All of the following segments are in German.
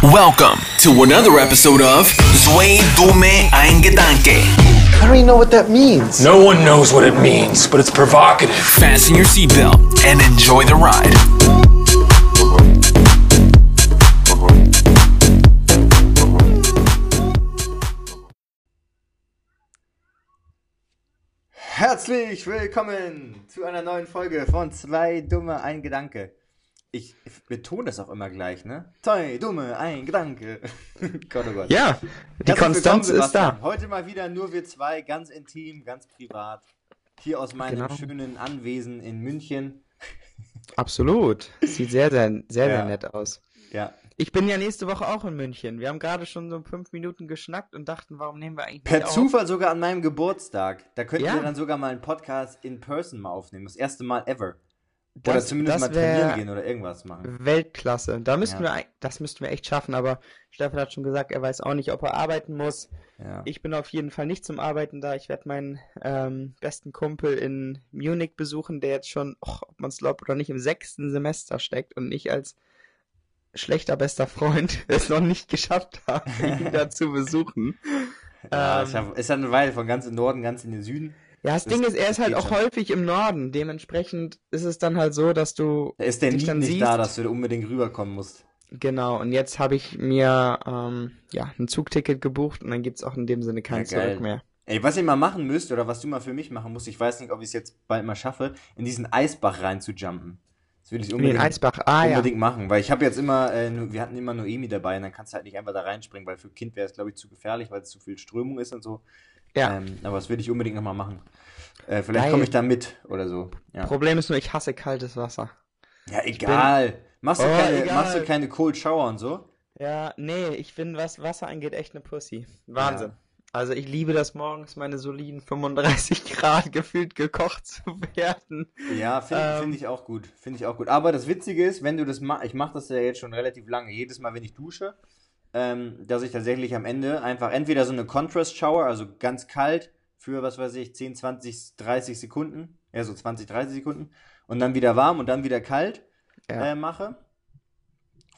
Welcome to another episode of Zwei Dumme Ein Gedanke. I don't even know what that means. No one knows what it means, but it's provocative. Fasten your seatbelt and enjoy the ride. Herzlich willkommen zu einer neuen Folge von Zwei Dumme, ein Gedanke. Ich betone das auch immer gleich, ne? Zwei Dumme, ein Gedanke. Gott, oh Gott. Ja, die Konstanz ist da. Heute mal wieder nur wir zwei, ganz intim, ganz privat. Hier aus meinem Genau. schönen Anwesen in München. Absolut. Sieht sehr, sehr, sehr, Ja. sehr nett aus. Ja. Ich bin ja nächste Woche auch in München. Wir haben gerade schon so fünf Minuten geschnackt und dachten, warum nehmen wir eigentlich Per nicht auf? Zufall sogar an meinem Geburtstag. Da könnten Ja. wir dann sogar mal einen Podcast in person mal aufnehmen. Das erste Mal ever. Oder Das- zumindest das mal trainieren gehen oder irgendwas machen. Weltklasse. Da müssten Ja. wir, das müssten wir echt schaffen, aber Stefan hat schon gesagt, er weiß auch nicht, ob er arbeiten muss. Ja. Ich bin auf jeden Fall nicht zum Arbeiten da. Ich werde meinen ähm, besten Kumpel in Munich besuchen, der jetzt schon, och, ob man es glaubt oder nicht, im sechsten Semester steckt und ich als schlechter bester Freund es noch nicht geschafft habe, ihn da zu besuchen. Ja, Ähm, ist ja eine Weile von ganz im Norden, ganz in den Süden. Ja, das, Das- Ding ist, er ist halt auch schon. häufig im Norden. Dementsprechend ist es dann halt so, dass du Da ist der dann nicht siehst. da, dass du da unbedingt rüberkommen musst. Genau, und jetzt habe ich mir ähm, ja ein Zugticket gebucht und dann gibt's auch in dem Sinne kein Ja. Zurück mehr. Ey, was ihr mal machen müsst, oder was du mal für mich machen musst, ich weiß nicht, ob ich es jetzt bald mal schaffe, in diesen Eisbach rein zu jumpen. Das will ich In den unbedingt, Eisbach. Ah ja. unbedingt machen, weil ich habe jetzt immer, äh, wir hatten immer Noemi dabei und dann kannst du halt nicht einfach da reinspringen, weil für ein Kind wäre es, glaube ich, zu gefährlich, weil es zu viel Strömung ist und so. Ja. Ähm, aber das will ich unbedingt nochmal machen. Äh, vielleicht komme ich da mit oder so. Ja, Problem ist nur, ich hasse kaltes Wasser. ja egal. Machst, du Oh, keine, egal. machst du keine Cold Shower und so? Ja, nee, ich bin, was Wasser angeht, echt eine Pussy. Wahnsinn. Also ich liebe das morgens, meine soliden 35 Grad gefühlt gekocht zu werden. Ja, finde Ähm. find ich auch gut. Finde ich auch gut. Aber das Witzige ist, wenn du das machst, ich mache das ja jetzt schon relativ lange, jedes Mal, wenn ich dusche, ähm, dass ich tatsächlich am Ende einfach entweder so eine Contrast Shower, also ganz kalt, für was weiß ich, 10, 20, 30 Sekunden, ja, so 20, 30 Sekunden, und dann wieder warm und dann wieder kalt Ja. äh, mache.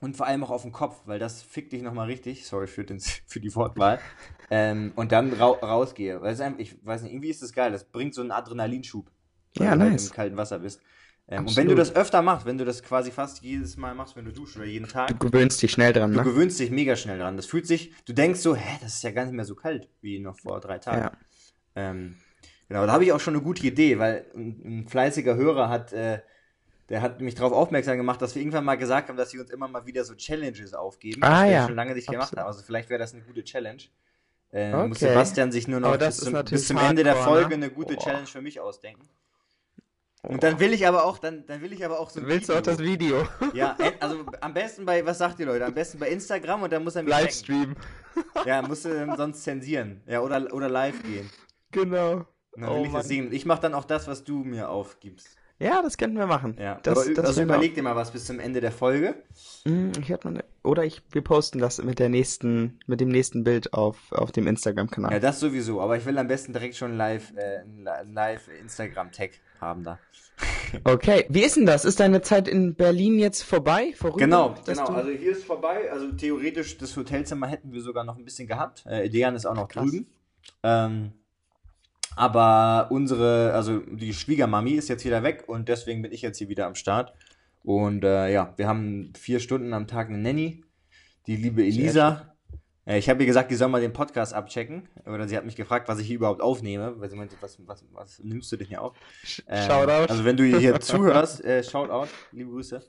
Und vor allem auch auf den Kopf, weil das fickt dich nochmal richtig. Sorry für, den, für die Wortwahl. ähm, und dann rau rausgehe. Weil es einfach, ich weiß nicht, irgendwie ist das geil. Das bringt so einen Adrenalinschub. Weil Ja, du halt nice. im kalten Wasser bist. Ähm, und wenn du das öfter machst, wenn du das quasi fast jedes Mal machst, wenn du duschst oder jeden Tag, Du gewöhnst dich schnell dran, du ne? gewöhnst dich mega schnell dran. Das fühlt sich, du denkst so, hä, das ist ja gar nicht mehr so kalt wie noch vor drei Tagen. Ja. Ähm, genau, da habe ich auch schon eine gute Idee, weil ein, ein fleißiger Hörer hat, äh, der hat mich darauf aufmerksam gemacht, dass wir irgendwann mal gesagt haben, dass wir uns immer mal wieder so Challenges aufgeben, Ah, wir ja. schon lange nicht gemacht Absolut. haben. Also vielleicht wäre das eine gute Challenge. Äh, Okay. Muss Sebastian sich nur noch bis zum, bis zum Ende der hardcore, Folge ne? eine gute Boah. Challenge für mich ausdenken. Und dann will ich aber auch, dann, dann will ich aber auch so ein Willst du auch Video. das Video? Ja, äh, also am besten bei, was sagt ihr Leute? Am besten bei Instagram und dann muss er mich. Livestream. Ja, musst du dann sonst zensieren. Ja, oder, oder live gehen. Genau. Und dann Oh will ich Mann. das sehen. Ich mache dann auch das, was du mir aufgibst. Ja, das könnten wir machen. Ja, das, aber, das also überleg dir mal was bis zum Ende der Folge. Hm, Ich hätte mal ne- oder ich, wir posten das mit der nächsten, mit dem nächsten Bild auf, auf dem Instagram-Kanal. Ja, das sowieso. Aber ich will am besten direkt schon live, äh, live Instagram-Tag haben da. Okay, wie ist denn das? Ist deine Zeit in Berlin jetzt vorbei? Vorüber? Genau, genau. Also hier ist vorbei. Also theoretisch das Hotelzimmer hätten wir sogar noch ein bisschen gehabt. Äh, Dejan ist auch noch Krass. drüben. Ähm, aber unsere, also die Schwiegermami ist jetzt wieder weg und deswegen bin ich jetzt hier wieder am Start. Und äh, ja, wir haben vier Stunden am Tag eine Nanny, die liebe Elisa. Äh, ich habe ihr gesagt, die soll mal den Podcast abchecken. Oder sie hat mich gefragt, was ich hier überhaupt aufnehme. Weil sie meinte, was, was, was nimmst du denn hier auf? Ähm, Shoutout. Also wenn du hier zuhörst, äh, Shoutout, liebe Grüße.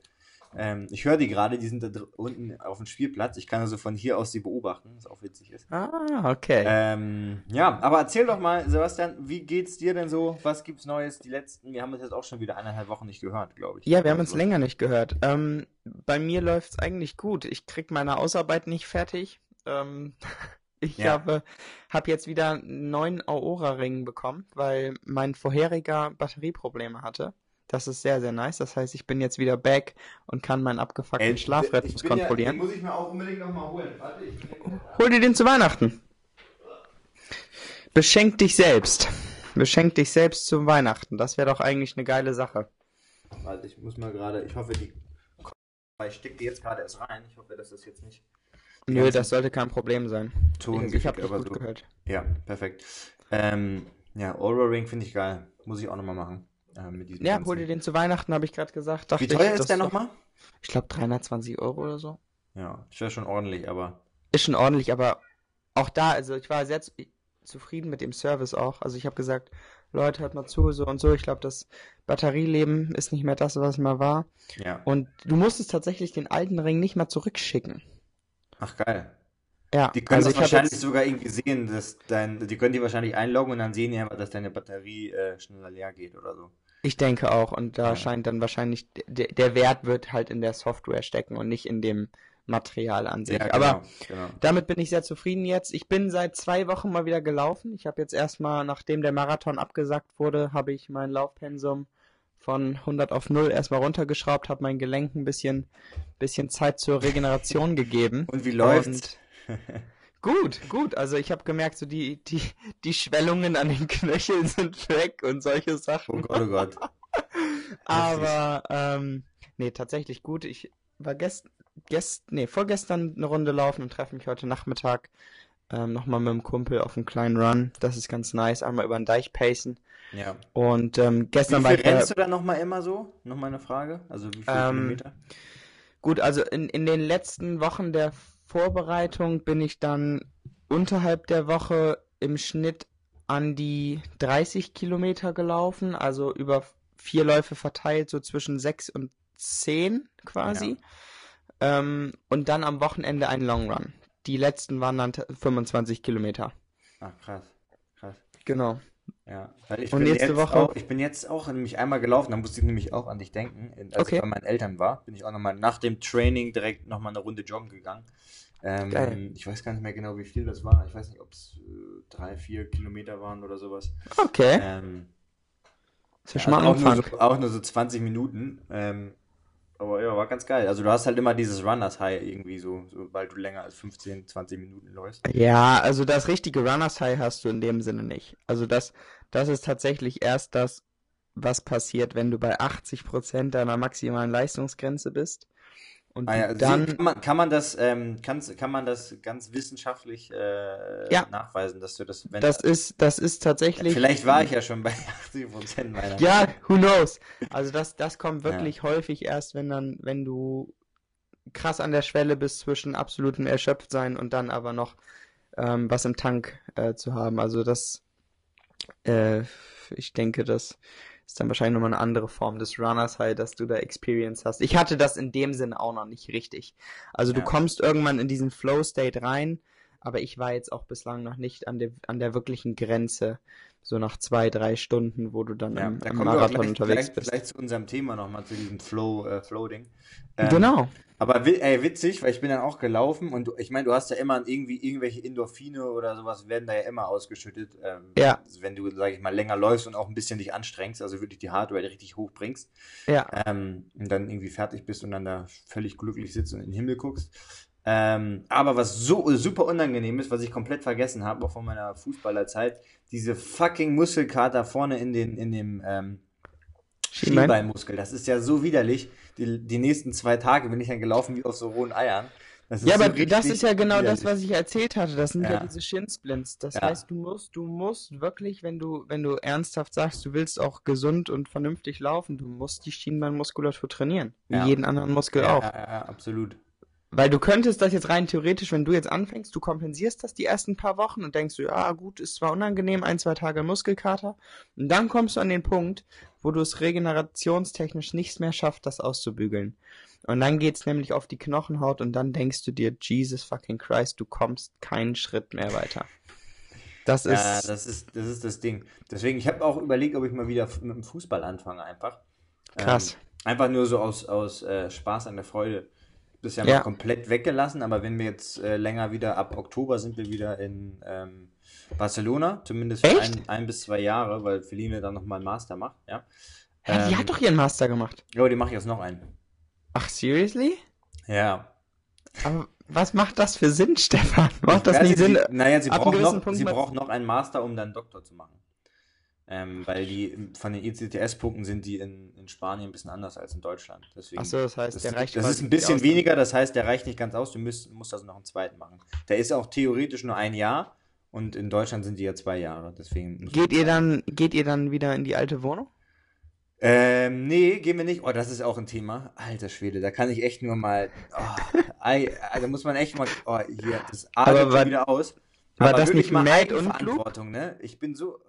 Ähm, ich höre die gerade, die sind da unten auf dem Spielplatz. Ich kann also von hier aus sie beobachten, was auch witzig ist. Ah, okay. Ähm, ja, aber erzähl doch mal, Sebastian, wie geht's dir denn so? Was gibt's Neues? Die letzten, wir haben uns jetzt auch schon wieder eineinhalb Wochen nicht gehört, glaube ich. ja, wir haben uns Also, länger nicht gehört. Ähm, bei mir läuft's eigentlich gut. Ich krieg meine Ausarbeit nicht fertig. Ähm, ich Ja. habe, hab jetzt wieder einen neuen Aura-Ring bekommen, weil mein vorheriger Batterieprobleme hatte. Das ist sehr, sehr nice. Das heißt, ich bin jetzt wieder back und kann meinen abgefuckten Schlafrhythmus bin ja- kontrollieren. Den muss ich mir auch unbedingt nochmal holen. Warte, ich Hol dir den zu Weihnachten. Beschenk dich selbst. Beschenk dich selbst zu Weihnachten. Das wäre doch eigentlich eine geile Sache. Warte, ich muss mal gerade, ich hoffe, die. Ich stecke die jetzt gerade erst rein. Ich hoffe, dass das jetzt nicht Nö, das sollte kein Problem sein. Ich, ich habe dich aber gut so. gehört. Ja, perfekt. Ähm, ja, Aura Ring finde ich geil. Muss ich auch nochmal machen. Äh, mit diesem Ja, ganzen- hol dir den zu Weihnachten, habe ich gerade gesagt. Dachte Wie teuer ich, ist der nochmal? Ich glaube 320 Euro oder so. Ja, das wäre schon ordentlich, aber. Ist schon ordentlich, aber auch da, also ich war sehr zu, zufrieden mit dem Service auch. Also ich habe gesagt, Leute, hört mal zu, so und so. Ich glaube, das Batterieleben ist nicht mehr das, was es mal war. Ja. Und du musstest tatsächlich den alten Ring nicht mal zurückschicken. Ach, geil. Ja, Die können also das wahrscheinlich jetzt, sogar irgendwie sehen, dass dein, die können die wahrscheinlich einloggen und dann sehen die einfach, dass deine Batterie äh, schneller leer geht oder so. ich denke auch, und da Ja. scheint dann wahrscheinlich, der, der Wert wird halt in der Software stecken und nicht in dem Material an sich. Ja, Aber genau. Damit bin ich sehr zufrieden jetzt. Ich bin seit zwei Wochen mal wieder gelaufen. Ich habe jetzt erstmal, nachdem der Marathon abgesagt wurde, habe ich mein Laufpensum von 100 auf 0 erstmal runtergeschraubt, habe meinen Gelenken ein bisschen, bisschen Zeit zur Regeneration gegeben. Und wie läuft's? Und gut, gut. Also ich habe gemerkt, so die, die, die Schwellungen an den Knöcheln sind weg und solche Oh Sachen. Gott, oh Gott. Aber ähm, nee, tatsächlich gut. Ich war gest, gest, nee, vorgestern eine Runde laufen und treffe mich heute Nachmittag ähm, nochmal mit dem Kumpel auf einen kleinen Run. Das ist ganz nice. Einmal über den Deich pacen. Ja. Und ähm, Wie gestern war viel ich bei, rennst du da nochmal immer so? Nochmal eine Frage? Also wie viele Ähm, Kilometer? gut, also in, in den letzten Wochen der Vorbereitung bin ich dann unterhalb der Woche im Schnitt an die 30 Kilometer gelaufen, also über vier Läufe verteilt, so zwischen sechs und zehn quasi. Ähm, und dann am Wochenende ein Long Run. Die letzten waren dann t- 25 Kilometer. Ach, krass. Krass. Genau. Ja, weil ich Und bin nächste jetzt Woche? auch, ich bin jetzt auch nämlich einmal gelaufen, da musste ich nämlich auch an dich denken. Als Okay. ich bei meinen Eltern war, bin ich auch nochmal nach dem Training direkt nochmal eine Runde joggen gegangen. Ähm, Geil. Ich weiß gar nicht mehr genau, wie viel das war. Ich weiß nicht, ob es äh, drei, vier Kilometer waren oder sowas. Okay. Ähm, ist ja schon mal auch, ein nur so, auch nur so 20 Minuten. Ähm, aber ja, war ganz geil. Also du hast halt immer dieses Runners High irgendwie so, sobald du länger als 15, 20 Minuten läufst. Ja, also das richtige Runners High hast du in dem Sinne nicht. Also das, das ist tatsächlich erst das, was passiert, wenn du bei 80% deiner maximalen Leistungsgrenze bist. Und Ah ja, sie- dann, kann, man, kann man das, ähm, kann, kann man das ganz wissenschaftlich äh, Ja. nachweisen, dass du das, wenn das ist, das ist tatsächlich. vielleicht war ich ja schon bei 80 Prozent meiner. Ja, who knows? Also das, das kommt wirklich häufig erst, wenn dann, wenn du krass an der Schwelle bist zwischen absolutem Erschöpftsein und dann aber noch ähm, was im Tank äh, zu haben. Also das, äh, ich denke, das ist dann wahrscheinlich nochmal eine andere Form des Runners High, dass du da Experience hast. Ich hatte das in dem Sinne auch noch nicht richtig. Also du Ja. kommst irgendwann in diesen Flow State rein, aber ich war jetzt auch bislang noch nicht an der, an der wirklichen Grenze, so nach zwei, drei Stunden, wo du dann Ja, im, da Marathon gleich, unterwegs gleich, bist. gleich zu unserem Thema nochmal, zu diesem Flow, äh, Flow-Ding. Ähm, Genau. Aber ey, witzig, weil ich bin dann auch gelaufen und du, ich meine, du hast ja immer irgendwie irgendwelche Endorphine oder sowas werden da ja immer ausgeschüttet, ähm, Ja. wenn du, sag ich mal, länger läufst und auch ein bisschen dich anstrengst, also wirklich die Hardware richtig hoch bringst. Ja. ähm, und dann irgendwie fertig bist und dann da völlig glücklich sitzt und in den Himmel guckst. Ähm, aber was so super unangenehm ist, was ich komplett vergessen habe, auch von meiner Fußballerzeit, diese fucking Muskelkater vorne in den in dem ähm, Schienbein? Schienbeinmuskel. Das ist ja so widerlich. Die, die nächsten zwei Tage bin ich dann gelaufen wie auf so rohen Eiern. Das Ja, so aber das ist ja genau das, widerlich. was ich erzählt hatte. Das sind ja, Ja. diese Shinsplints. Das Ja. heißt, du musst, du musst wirklich, wenn du, wenn du ernsthaft sagst, du willst auch gesund und vernünftig laufen, du musst die Schienbeinmuskulatur trainieren. Wie Ja. jeden anderen Muskel auch. Ja, ja, absolut. Weil du könntest das jetzt rein theoretisch, wenn du jetzt anfängst, du kompensierst das die ersten paar Wochen und denkst du, ja gut, ist zwar unangenehm, ein, zwei Tage Muskelkater. Und dann kommst du an den Punkt, wo du es regenerationstechnisch nichts mehr schaffst, das auszubügeln. Und dann geht's nämlich auf die Knochenhaut und dann denkst du dir, Jesus fucking Christ, du kommst keinen Schritt mehr weiter. Das ist, Ja, das ist, das ist das Ding. Deswegen, ich habe auch überlegt, ob ich mal wieder mit dem Fußball anfange einfach. Krass. Ähm, einfach nur so aus, aus äh, Spaß an der Freude. Ist ja, mal komplett weggelassen, aber wenn wir jetzt äh, länger wieder, ab Oktober sind wir wieder in ähm, Barcelona, zumindest für ein, ein bis zwei Jahre, weil Feline dann nochmal einen Master macht, ja. Hä, die ähm, hat doch ihren Master gemacht. Ja, die mache ich jetzt noch einen. Ach, seriously? Ja. Aber was macht das für Sinn, Stefan? Macht das nicht Sinn? Sie, naja, sie braucht, noch, sie braucht noch einen Master, um dann Doktor zu machen. Ähm, weil die von den ECTS-Punkten sind die in, in Spanien ein bisschen anders als in Deutschland. Achso, das heißt, das, der reicht das ist ein bisschen weniger, das heißt, der reicht nicht ganz aus. Du musst, musst also noch einen zweiten machen. Der ist auch theoretisch nur ein Jahr und in Deutschland sind die ja zwei Jahre. Deswegen Geht ihr dann, geht ihr dann wieder in die alte Wohnung? Ähm, nee, gehen wir nicht. Oh, das ist auch ein Thema. Alter Schwede, da kann ich echt nur mal. Oh, da muss man echt mal. Oh, hier, das Aber atmet war- wieder aus. war Aber das nicht mad und Eigenverantwortung, ne? Ich bin so.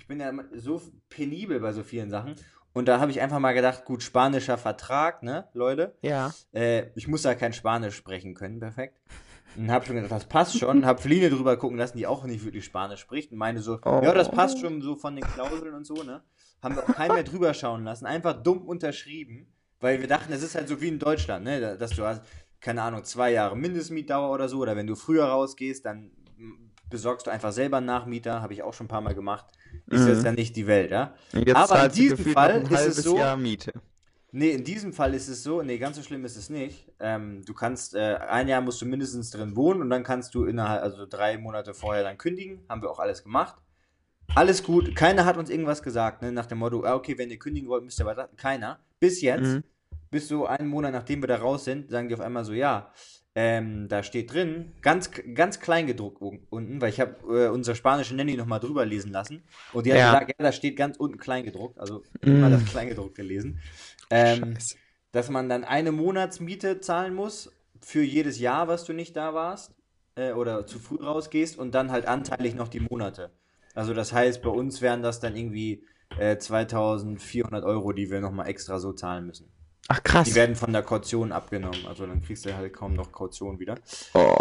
Ich bin ja so penibel bei so vielen Sachen. Und da habe ich einfach mal gedacht, gut, spanischer Vertrag, ne, Leute? Ja. Äh, ich muss da kein Spanisch sprechen können, perfekt. Und hab schon gedacht, das passt schon. Hab Feline drüber gucken lassen, die auch nicht wirklich Spanisch spricht. Und meine so, Oh. ja, das passt schon so von den Klauseln und so, ne? Haben wir auch keinen mehr drüber schauen lassen. Einfach dumm unterschrieben. Weil wir dachten, es ist halt so wie in Deutschland, ne? da- Dass du hast, keine Ahnung, zwei Jahre Mindestmietdauer oder so. Oder wenn du früher rausgehst, dann besorgst du einfach selber einen Nachmieter. Habe ich auch schon ein paar Mal gemacht. Ist Mhm. jetzt ja nicht die Welt, ja? Jetzt Aber in diesem Fall ist es so- Jahr Miete. Nee, in diesem Fall ist es so, nee, ganz so schlimm ist es nicht. Ähm, du kannst, äh, ein Jahr musst du mindestens drin wohnen und dann kannst du innerhalb, also drei Monate vorher dann kündigen. Haben wir auch alles gemacht. Alles gut, keiner hat uns irgendwas gesagt, ne, nach dem Motto, ah, okay, wenn ihr kündigen wollt, müsst ihr weiter. Keiner. Bis jetzt, Mhm. bis so einen Monat nachdem wir da raus sind, sagen die auf einmal so, ja, ähm, da steht drin, ganz, ganz klein gedruckt un- unten, weil ich habe äh, unsere spanische Nanny nochmal drüber lesen lassen und die hat Ja. gesagt, ja, da steht ganz unten klein gedruckt, also immer Mm. das Kleingedruckte lesen. Ähm, dass man dann eine Monatsmiete zahlen muss für jedes Jahr, was du nicht da warst äh, oder zu früh rausgehst und dann halt anteilig noch die Monate. Also das heißt, bei uns wären das dann irgendwie äh, 2400 Euro, die wir nochmal extra so zahlen müssen. Ach Die krass. werden von der Kaution abgenommen, also dann kriegst du halt kaum noch Kaution wieder. Oh.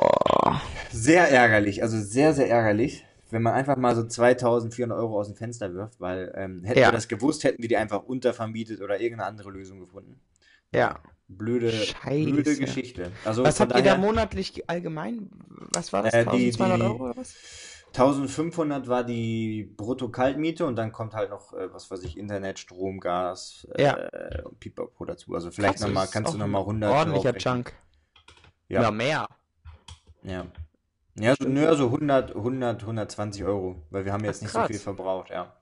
Sehr ärgerlich, also sehr, sehr ärgerlich, wenn man einfach mal so 2400 Euro aus dem Fenster wirft, weil ähm, hätten Ja. wir das gewusst, hätten wir die einfach untervermietet oder irgendeine andere Lösung gefunden. Ja. Blöde, Scheiße. blöde Geschichte. Also Was habt ihr da daher, monatlich allgemein? Was war das? Äh, die- 1200 die- Euro oder was? 1500 war die Brutto-Kaltmiete und dann kommt halt noch, äh, was weiß ich, Internet, Strom, Gas äh, Ja. und Pipapo dazu. Also vielleicht Krass, nochmal, kannst du nochmal ein 100 Ordentlicher. Chunk. Ja. Ja, mehr. Ja. Ja, so, nö, so 100, 100, 120 Euro, weil wir haben jetzt Ach, nicht so viel verbraucht, ja.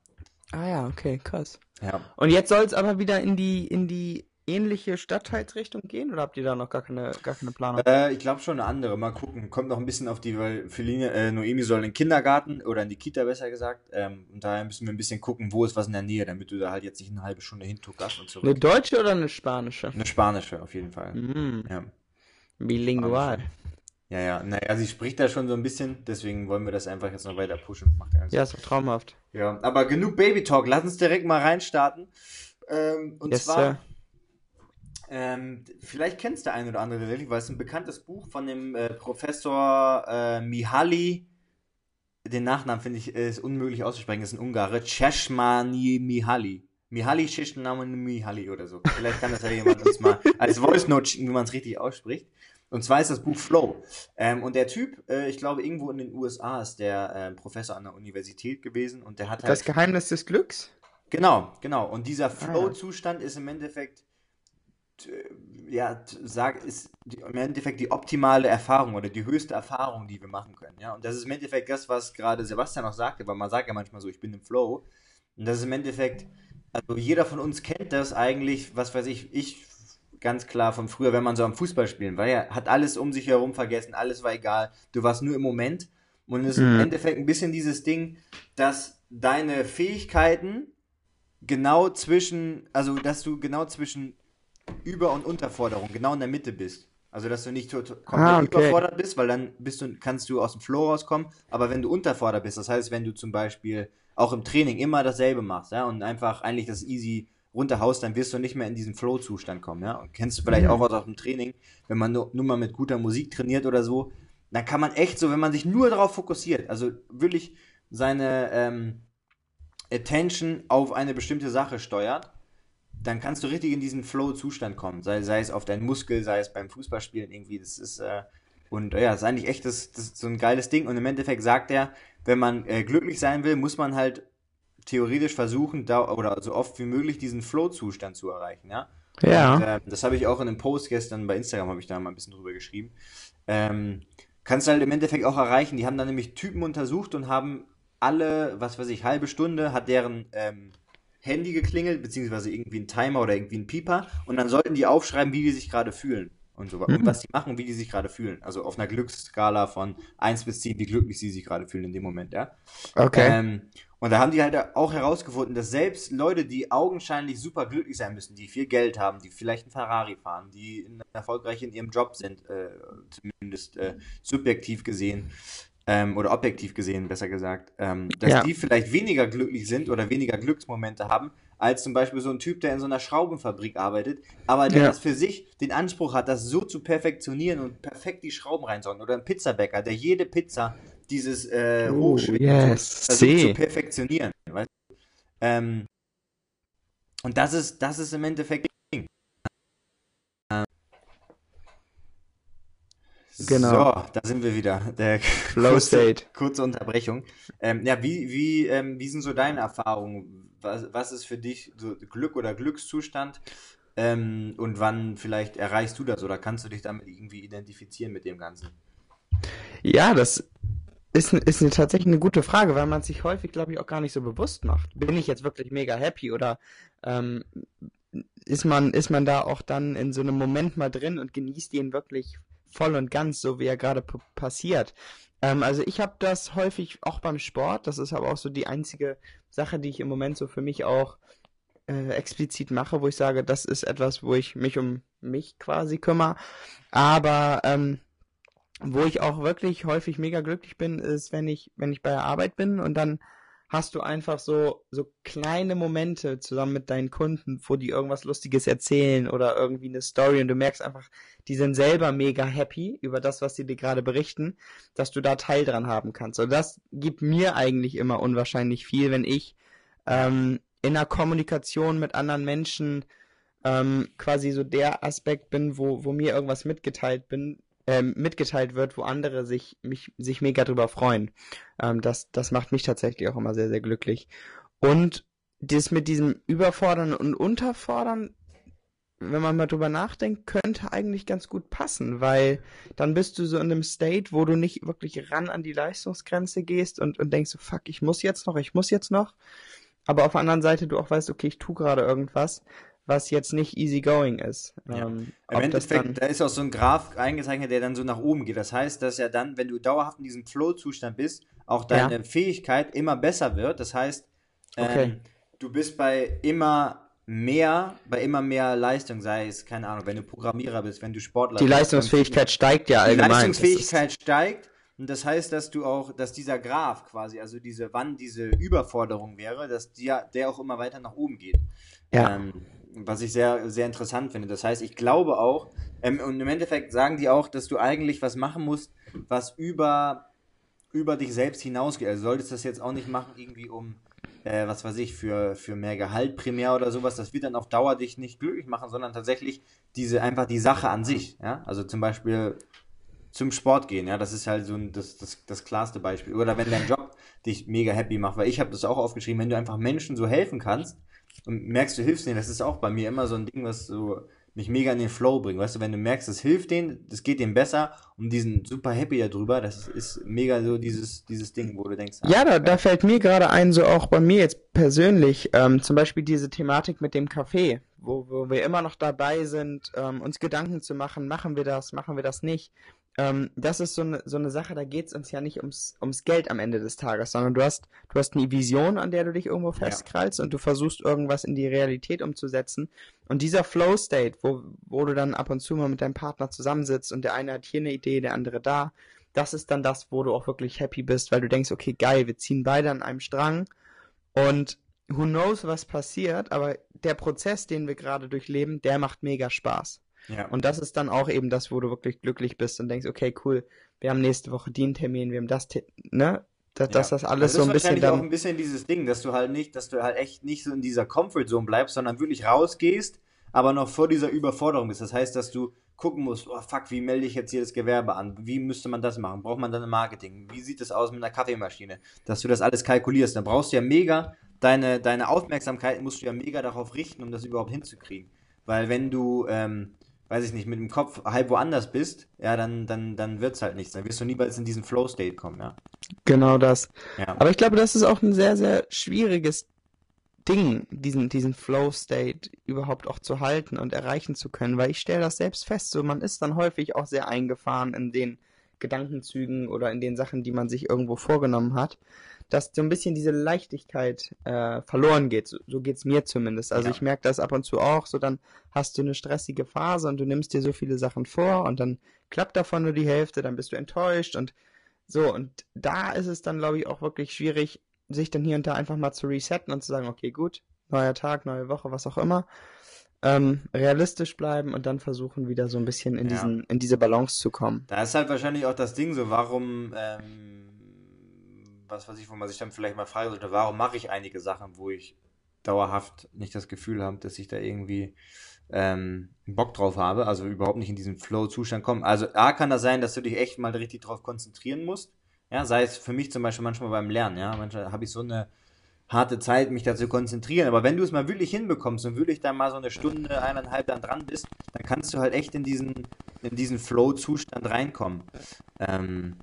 Ah ja, okay, krass. Ja. Und jetzt soll es aber wieder in die in die ähnliche Stadtteilsrichtung gehen oder habt ihr da noch gar keine gar keine Planung? Äh, ich glaube schon eine andere. Mal gucken. Kommt noch ein bisschen auf die, weil Feline, äh, Noemi soll in den Kindergarten oder in die Kita besser gesagt. Ähm, und daher müssen wir ein bisschen gucken, wo ist was in der Nähe, damit du da halt jetzt nicht eine halbe Stunde hintuckerst und Eine zurück. deutsche oder eine spanische? Eine spanische auf jeden Fall. Mm, Ja. bilingual. Ja, ja. Naja, sie spricht da schon so ein bisschen, deswegen wollen wir das einfach jetzt noch weiter pushen. Macht ja, Ja, ist doch traumhaft. ja. Aber genug Baby Talk. Lass uns direkt mal reinstarten. Ähm, und Yes, zwar. sir. Ähm, vielleicht kennst du ein oder andere weil es ein bekanntes Buch von dem äh, Professor äh, Mihaly. Den Nachnamen finde ich ist unmöglich auszusprechen, ist ein Ungare. Ceshmani Mihaly. Mihaly Ceshmani Mihaly oder so. Vielleicht kann das ja jemand uns mal als Voice Note schicken, wie man es richtig ausspricht. Und zwar ist das Buch Flow. Ähm, und der Typ, äh, ich glaube, irgendwo in den USA ist der äh, Professor an der Universität gewesen und der hat halt. Das Geheimnis des Glücks? Genau, genau. Und Ah, dieser Flow-Zustand ist im Endeffekt, ja, t- sag, ist im Endeffekt die optimale Erfahrung oder die höchste Erfahrung, die wir machen können. Ja, und das ist im Endeffekt das, was gerade Sebastian auch sagte, weil man sagt ja manchmal so, ich bin im Flow. Und das ist im Endeffekt, also jeder von uns kennt das eigentlich, was weiß ich, ich ganz klar von früher, wenn man so am Fußball spielen war, ja, hat alles um sich herum vergessen, alles war egal, du warst nur im Moment. Und es ist im Mhm. Endeffekt ein bisschen dieses Ding, dass deine Fähigkeiten genau zwischen, also dass du genau zwischen Über- und Unterforderung, genau in der Mitte bist. Also dass du nicht to- komplett Ah, okay. überfordert bist, weil dann bist du, kannst du aus dem Flow rauskommen. Aber wenn du unterfordert bist, das heißt, wenn du zum Beispiel auch im Training immer dasselbe machst, ja, und einfach eigentlich das easy runterhaust, dann wirst du nicht mehr in diesen Flow-Zustand kommen, ja. Und kennst du vielleicht Mhm. auch was aus dem Training, wenn man nur, nur mal mit guter Musik trainiert oder so, dann kann man echt so, wenn man sich nur darauf fokussiert, also wirklich seine ähm, Attention auf eine bestimmte Sache steuert, dann kannst du richtig in diesen Flow-Zustand kommen. Sei, sei es auf deinen Muskel, sei es beim Fußballspielen irgendwie. Das ist, äh, und ja, ist eigentlich echt das, das so ein geiles Ding. Und im Endeffekt sagt er, wenn man äh, glücklich sein will, muss man halt theoretisch versuchen, da, oder so oft wie möglich diesen Flow-Zustand zu erreichen, ja. Ja. Und, äh, das habe ich auch in einem Post gestern bei Instagram, habe ich da mal ein bisschen drüber geschrieben. Ähm, kannst du halt im Endeffekt auch erreichen. Die haben dann nämlich Typen untersucht und haben alle, was weiß ich, halbe Stunde hat deren ähm, Handy geklingelt, beziehungsweise irgendwie ein Timer oder irgendwie ein Pieper und dann sollten die aufschreiben, wie die sich gerade fühlen und so und was die machen, wie die sich gerade fühlen. Also auf einer Glücksskala von 1 bis 10, wie glücklich sie sich gerade fühlen in dem Moment, ja. Okay. Ähm, und da haben die halt auch herausgefunden, dass selbst Leute, die augenscheinlich super glücklich sein müssen, die viel Geld haben, die vielleicht einen Ferrari fahren, die erfolgreich in ihrem Job sind, äh, zumindest äh, subjektiv gesehen, ähm, oder objektiv gesehen, besser gesagt, ähm, dass Ja. die vielleicht weniger glücklich sind oder weniger Glücksmomente haben, als zum Beispiel so ein Typ, der in so einer Schraubenfabrik arbeitet, aber der Ja. das für sich den Anspruch hat, das so zu perfektionieren und perfekt die Schrauben reinzusaugen. Oder ein Pizzabäcker, der jede Pizza dieses äh, Oh, yes, versucht zu perfektionieren. Weißt? du? Ähm, und das ist, das ist im Endeffekt das Ding. Ähm, Genau. So, da sind wir wieder. Der Flow kurze, State. kurze Unterbrechung. Ähm, ja, wie, wie, ähm, wie sind so deine Erfahrungen? Was, was ist für dich so Glück oder Glückszustand? Ähm, und wann vielleicht erreichst du das oder kannst du dich damit irgendwie identifizieren mit dem Ganzen? Ja, das ist, ist eine, tatsächlich eine gute Frage, weil man sich häufig, glaube ich, auch gar nicht so bewusst macht. Bin ich jetzt wirklich mega happy oder ähm, ist man, ist man da auch dann in so einem Moment mal drin und genießt ihn wirklich voll und ganz, so wie er gerade passiert? Ähm, also ich habe das häufig auch beim Sport, das ist aber auch so die einzige Sache, die ich im Moment so für mich auch äh, explizit mache, wo ich sage, das ist etwas, wo ich mich um mich quasi kümmere. Aber ähm, wo ich auch wirklich häufig mega glücklich bin, ist, wenn ich, wenn ich bei der Arbeit bin und dann hast du einfach so, so kleine Momente zusammen mit deinen Kunden, wo die irgendwas Lustiges erzählen oder irgendwie eine Story und du merkst einfach, die sind selber mega happy über das, was sie dir gerade berichten, dass du da Teil dran haben kannst. Und das gibt mir eigentlich immer unwahrscheinlich viel, wenn ich ähm, in der Kommunikation mit anderen Menschen ähm, quasi so der Aspekt bin, wo, wo mir irgendwas mitgeteilt bin, ähm, mitgeteilt wird, wo andere sich, mich, sich mega drüber freuen. Ähm, das, das macht mich tatsächlich auch immer sehr, sehr glücklich. Und das mit diesem Überfordern und Unterfordern, wenn man mal drüber nachdenkt, könnte eigentlich ganz gut passen, weil dann bist du so in einem State, wo du nicht wirklich ran an die Leistungsgrenze gehst und, und denkst so, fuck, ich muss jetzt noch, ich muss jetzt noch. Aber auf der anderen Seite du auch weißt, okay, ich tue gerade irgendwas, was jetzt nicht easy going ist. Ja. Ähm, Im Endeffekt, da ist auch so ein Graph eingezeichnet, der dann so nach oben geht. Das heißt, dass ja dann, wenn du dauerhaft in diesem Flow-Zustand bist, auch deine Ja. Fähigkeit immer besser wird. Das heißt, ähm, Okay. du bist bei immer mehr, bei immer mehr Leistung, sei es, keine Ahnung, wenn du Programmierer bist, wenn du Sportler die bist, beim Leistungsfähigkeit steigt ja die allgemein. Das Leistungsfähigkeit steigt und das heißt, dass du auch, dass dieser Graph quasi, also diese, wann diese Überforderung wäre, dass der, der auch immer weiter nach oben geht. Ja. Ähm, was ich sehr, sehr interessant finde. Das heißt, ich glaube auch, ähm, und im Endeffekt sagen die auch, dass du eigentlich was machen musst, was über, über dich selbst hinausgeht. Also solltest das jetzt auch nicht machen, irgendwie um, äh, was weiß ich, für, für mehr Gehalt primär oder sowas. Das wird dann auf Dauer dich nicht glücklich machen, sondern tatsächlich diese, einfach die Sache an sich. Ja? Also zum Beispiel zum Sport gehen, ja, das ist halt so ein, das, das, das klarste Beispiel. Oder wenn dein Job dich mega happy macht, weil ich habe das auch aufgeschrieben, wenn du einfach Menschen so helfen kannst und merkst, du hilfst denen, das ist auch bei mir immer so ein Ding, was so mich mega in den Flow bringt. Weißt du, wenn du merkst, das hilft denen, das geht denen besser und die sind super happy darüber, das ist mega so dieses, dieses Ding, wo du denkst, ah, Ja, da, da fällt mir gerade ein, so auch bei mir jetzt persönlich, ähm, zum Beispiel diese Thematik mit dem Kaffee, wo, wo wir immer noch dabei sind, ähm, uns Gedanken zu machen, machen wir das, machen wir das nicht. Ähm, das ist so eine, so eine Sache, da geht's uns ja nicht ums, ums Geld am Ende des Tages, sondern du hast, du hast eine Vision, an der du dich irgendwo festkrallst und du versuchst irgendwas in die Realität umzusetzen. Und dieser Flow-State, wo, wo du dann ab und zu mal mit deinem Partner zusammensitzt und der eine hat hier eine Idee, der andere da, das ist dann das, wo du auch wirklich happy bist, weil du denkst, okay, geil, wir ziehen beide an einem Strang und who knows, was passiert, aber der Prozess, den wir gerade durchleben, der macht mega Spaß. Ja. Und das ist dann auch eben das, wo du wirklich glücklich bist und denkst, okay, cool, wir haben nächste Woche den Termin, wir haben das, ne? Dass, dass das alles Also so ein ist bisschen wahrscheinlich auch ein dann. bisschen dieses Ding, dass du halt nicht, dass du halt echt nicht so in dieser Comfortzone bleibst, sondern wirklich rausgehst, aber noch vor dieser Überforderung bist. Das heißt, dass du gucken musst, oh fuck, wie melde ich jetzt hier das Gewerbe an? Wie müsste man das machen? Braucht man dann ein Marketing? Wie sieht es aus mit einer Kaffeemaschine? Dass du das alles kalkulierst. Da brauchst du ja mega, deine, deine Aufmerksamkeit musst du ja mega darauf richten, um das überhaupt hinzukriegen. Weil wenn du, ähm, weiß ich nicht, mit dem Kopf halb woanders bist, ja, dann, dann, dann wird's halt nichts. Dann wirst du niemals in diesen Flow-State kommen, ja. Genau das. Ja. Aber ich glaube, das ist auch ein sehr, sehr schwieriges Ding, diesen, diesen Flow-State überhaupt auch zu halten und erreichen zu können, weil ich stelle das selbst fest, so man ist dann häufig auch sehr eingefahren in den Gedankenzügen oder in den Sachen, die man sich irgendwo vorgenommen hat, dass so ein bisschen diese Leichtigkeit äh, verloren geht. So, so geht's mir zumindest. Also Ja. ich merke das ab und zu auch, so dann hast du eine stressige Phase und du nimmst dir so viele Sachen vor und dann klappt davon nur die Hälfte, dann bist du enttäuscht und so, und da ist es dann, glaube ich, auch wirklich schwierig, sich dann hier und da einfach mal zu resetten und zu sagen, okay, gut, neuer Tag, neue Woche, was auch immer. Ähm, realistisch bleiben und dann versuchen, wieder so ein bisschen in Ja. diesen, in diese Balance zu kommen. Da ist halt wahrscheinlich auch das Ding so, warum, ähm, was weiß ich, wo man sich dann vielleicht mal fragen sollte, warum mache ich einige Sachen, wo ich dauerhaft nicht das Gefühl habe, dass ich da irgendwie ähm, Bock drauf habe, also überhaupt nicht in diesen Flow-Zustand komme. Also A kann das sein, dass du dich echt mal richtig drauf konzentrieren musst. Ja, sei es für mich zum Beispiel manchmal beim Lernen, ja. Manchmal habe ich so eine harte Zeit, mich da zu konzentrieren. Aber wenn du es mal wirklich hinbekommst und wirklich da mal so eine Stunde, eineinhalb dann dran bist, dann kannst du halt echt in diesen, in diesen Flow-Zustand reinkommen. Ähm,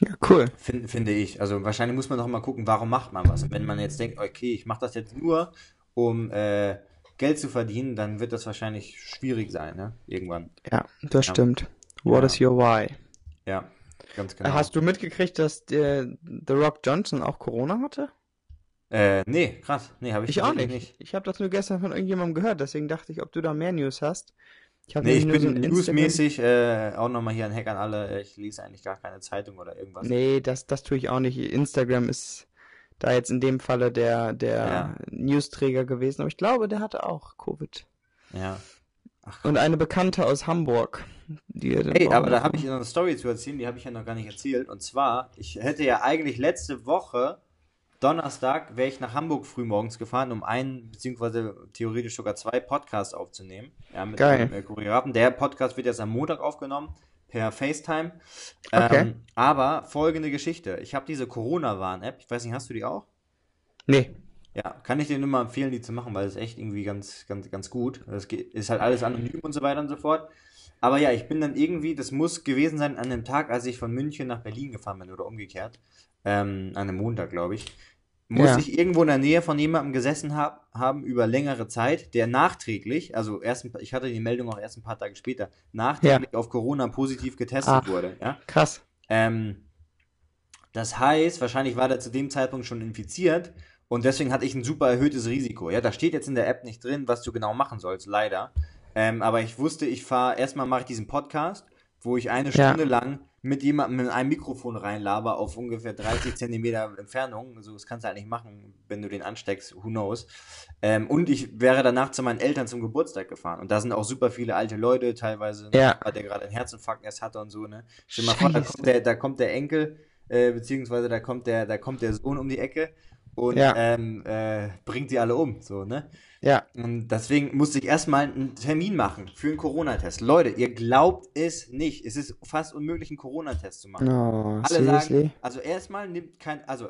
Ja, cool. Fin- finde ich. Also wahrscheinlich muss man doch mal gucken, warum macht man was. Und wenn man jetzt denkt, okay, ich mache das jetzt nur, um äh, Geld zu verdienen, dann wird das wahrscheinlich schwierig sein, ne? Irgendwann. Ja, das Ja. stimmt. What Ja. is your why? Ja, ganz genau. Hast du mitgekriegt, dass der The Rock Johnson auch Corona hatte? Äh, nee, krass. Nee, habe ich, Ich auch tatsächlich nicht. Ich habe das nur gestern von irgendjemandem gehört, deswegen dachte ich, ob du da mehr News hast. Ich Nee, ich bin newsmäßig äh, auch nochmal hier ein Hack an alle. Ich lese eigentlich gar keine Zeitung oder irgendwas. Nee, das, das tue ich auch nicht. Instagram ist da jetzt in dem Falle der, der Ja. Newsträger gewesen, aber ich glaube, der hatte auch Covid. Ja. Ach, Und eine Bekannte aus Hamburg. Die Hey, aber da habe ich noch eine Story zu erzählen, die habe ich ja noch gar nicht erzählt. Und zwar, ich hätte ja eigentlich letzte Woche, Donnerstag, wäre ich nach Hamburg früh morgens gefahren, um einen, beziehungsweise theoretisch sogar zwei Podcasts aufzunehmen. Ja, mit Geil. dem äh, Choreografen. Der Podcast wird jetzt am Montag aufgenommen, per FaceTime. Okay. Ähm, aber folgende Geschichte. Ich habe diese Corona-Warn-App, ich weiß nicht, hast du die auch? Nee. Ja, kann ich dir nur mal empfehlen, die zu machen, weil es echt irgendwie ganz, ganz, ganz gut. Es geht- ist halt alles anonym und so weiter und so fort. Aber ja, ich bin dann irgendwie, das muss gewesen sein an dem Tag, als ich von München nach Berlin gefahren bin oder umgekehrt. Ähm, an einem Montag, glaube ich. Muss Ja. ich irgendwo in der Nähe von jemandem gesessen hab, haben über längere Zeit, der nachträglich, also erst ein, ich hatte die Meldung auch erst ein paar Tage später, nachträglich auf Corona positiv getestet Ach. wurde. Ja? Krass. Ähm, das heißt, wahrscheinlich war der zu dem Zeitpunkt schon infiziert und deswegen hatte ich ein super erhöhtes Risiko. Ja, da steht jetzt in der App nicht drin, was du genau machen sollst, leider. Ähm, aber ich wusste, ich fahre, erstmal mache ich diesen Podcast, wo ich eine Ja. Stunde lang mit jemandem in ein Mikrofon reinlaber auf ungefähr 30 Zentimeter Entfernung. Also das kannst du halt nicht machen, wenn du den ansteckst, who knows. Ähm, und ich wäre danach zu meinen Eltern zum Geburtstag gefahren. Und da sind auch super viele alte Leute, teilweise, Ja. weil der gerade einen Herzinfarkt erst hatte und so, ne? Stell mal vor, da kommt der, da kommt der Enkel, äh, beziehungsweise da kommt der, da kommt der Sohn um die Ecke und Ja. ähm, äh, bringt die alle um, so, ne? Ja. Und deswegen musste ich erstmal einen Termin machen für einen Corona-Test. Leute, ihr glaubt es nicht. Es ist fast unmöglich, einen Corona-Test zu machen. Oh, Alle seriously? sagen, also erstmal nimmt kein, also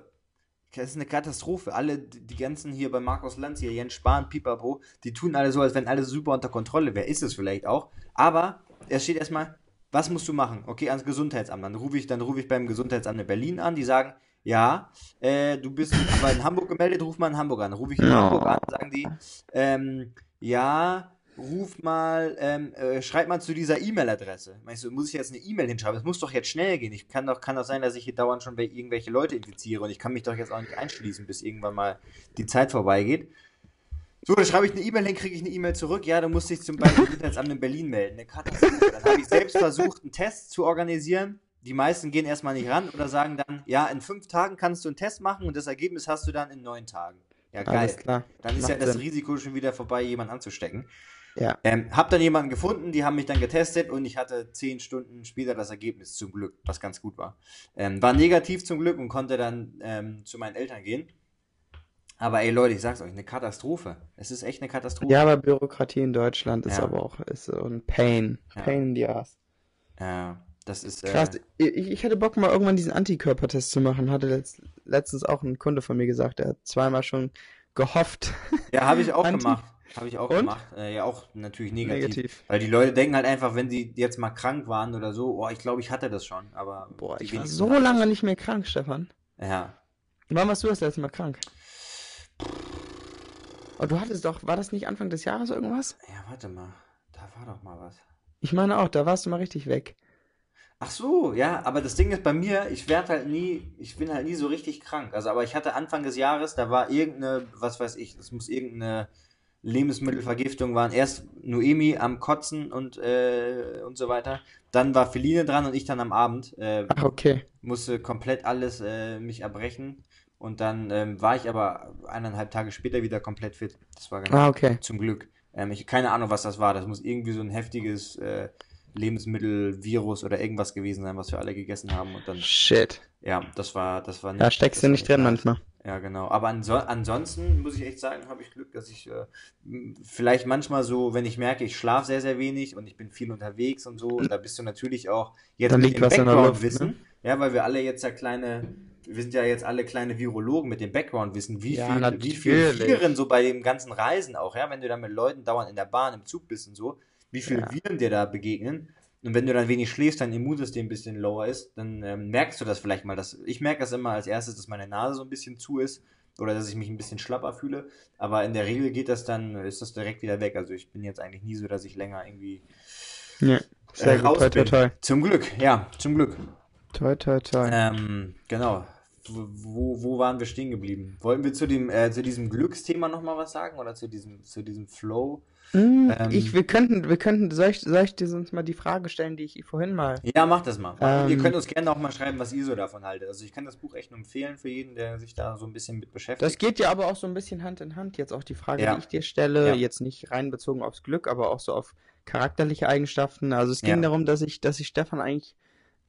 das ist eine Katastrophe. Alle, die die ganzen hier bei Markus Lanz, hier Jens Spahn, Pipapo, die tun alle so, als wenn alles super unter Kontrolle wäre. Ist es vielleicht auch. Aber es steht erstmal, was musst du machen? Okay, ans Gesundheitsamt. Dann rufe ich, dann rufe ich beim Gesundheitsamt in Berlin an, die sagen, ja, äh, du bist aber in Hamburg gemeldet, ruf mal in Hamburg an. Rufe ich in Oh. Hamburg an, sagen die, ähm, ja, ruf mal, ähm, äh, schreib mal zu dieser E-Mail-Adresse. Meinst du, muss ich jetzt eine E-Mail hinschreiben? Es muss doch jetzt schnell gehen. Ich kann doch, kann doch sein, dass ich hier dauernd schon wel- irgendwelche Leute infiziere und ich kann mich doch jetzt auch nicht einschließen, bis irgendwann mal die Zeit vorbeigeht. So, dann schreibe ich eine E-Mail hin, kriege ich eine E-Mail zurück. Ja, du musst dich zum Beispiel Gesundheitsamt in Berlin melden. Eine Katastrophe. Dann habe ich selbst versucht, einen Test zu organisieren. Die meisten gehen erstmal nicht ran oder sagen dann, ja, in fünf Tagen kannst du einen Test machen und das Ergebnis hast du dann in neun Tagen. Ja, geil. Alles klar. Dann ist ja Macht das Sinn. Risiko schon wieder vorbei, jemanden anzustecken. Ja. Ähm, hab dann jemanden gefunden, die haben mich dann getestet und ich hatte zehn Stunden später das Ergebnis zum Glück, was ganz gut war. Ähm, war negativ zum Glück und konnte dann ähm, zu meinen Eltern gehen. Aber ey Leute, ich sag's euch, eine Katastrophe. Es ist echt eine Katastrophe. Ja, aber Bürokratie in Deutschland ist Ja. aber auch ist so ein Pain. Ja. Pain in the ass. Ja, das ist äh, Krass. Ich, ich hätte Bock mal irgendwann diesen Antikörpertest zu machen. Hatte letzt, letztens auch ein Kunde von mir gesagt, der hat zweimal schon gehofft. Ja, habe ich auch Anti- gemacht. Habe ich auch Und? gemacht. Äh, ja, auch natürlich negativ. Negativ. Weil die Leute denken halt einfach, wenn sie jetzt mal krank waren oder so, oh, ich glaube, ich hatte das schon. Aber Boah, ich war so lange nicht mehr krank, Stefan. Ja. Wann warst du das letzte Mal krank? Oh, du hattest doch, war das nicht Anfang des Jahres irgendwas? Ja, warte mal. Da war doch mal was. Ich meine auch, da warst du mal richtig weg. Ach so, ja, aber das Ding ist bei mir, ich werde halt nie, ich bin halt nie so richtig krank. Also, aber ich hatte Anfang des Jahres, da war irgendeine, was weiß ich, das muss irgendeine Lebensmittelvergiftung waren. Erst Noemi am Kotzen und, äh, und so weiter. Dann war Feline dran und ich dann am Abend. Äh, Ach, okay. musste komplett alles äh, mich erbrechen. Und dann ähm, war ich aber eineinhalb Tage später wieder komplett fit. Das war ganz Ah, okay. zum Glück. Ähm, ich keine Ahnung, was das war. Das muss irgendwie so ein heftiges äh, Lebensmittelvirus oder irgendwas gewesen sein, was wir alle gegessen haben. Und dann, Shit. ja, das war, das war Da steckst du nicht drin manchmal. Ja, genau. Aber anso ansonsten muss ich echt sagen, habe ich Glück, dass ich äh, vielleicht manchmal so, wenn ich merke, ich schlafe sehr, sehr wenig und ich bin viel unterwegs und so, und da bist du natürlich auch jetzt Dann mit liegt dem was in der Luft, Background-Wissen, ne? ja, weil wir alle jetzt ja kleine, wir sind ja jetzt alle kleine Virologen mit dem Background-Wissen, wie Ja, viel, wie viel. Viren so bei dem ganzen Reisen auch, ja, wenn du da mit Leuten dauernd in der Bahn, im Zug bist und so, wie viele Ja. Viren dir da begegnen. Und wenn du dann wenig schläfst, dein Immunsystem ein bisschen lower ist, dann ähm, merkst du das vielleicht mal. Dass, ich merke das immer als erstes, dass meine Nase so ein bisschen zu ist oder dass ich mich ein bisschen schlapper fühle. Aber in der Regel geht das dann, ist das direkt wieder weg. Also ich bin jetzt eigentlich nie so, dass ich länger irgendwie Ja. Sehr äh, gut. raus Toi, toi, bin. toi. Zum Glück, ja, zum Glück. Toi, toi, toi. Ähm, genau. Wo, wo, wo waren wir stehen geblieben? Wollten wir zu dem, äh, zu diesem Glücksthema nochmal was sagen oder zu diesem, zu diesem Flow? Hm, ähm, ich, wir könnten, wir könnten, soll ich, soll ich dir sonst mal die Frage stellen, die ich vorhin mal. Ja, macht das mal. Ähm, ihr könnt uns gerne auch mal schreiben, was ihr so davon haltet. Also ich kann das Buch echt nur empfehlen für jeden, der sich da so ein bisschen mit beschäftigt. Das geht ja aber auch so ein bisschen Hand in Hand. Jetzt auch die Frage, Ja. die ich dir stelle, Ja. jetzt nicht rein bezogen aufs Glück, aber auch so auf charakterliche Eigenschaften. Also es ging Ja. darum, dass ich, dass ich Stefan eigentlich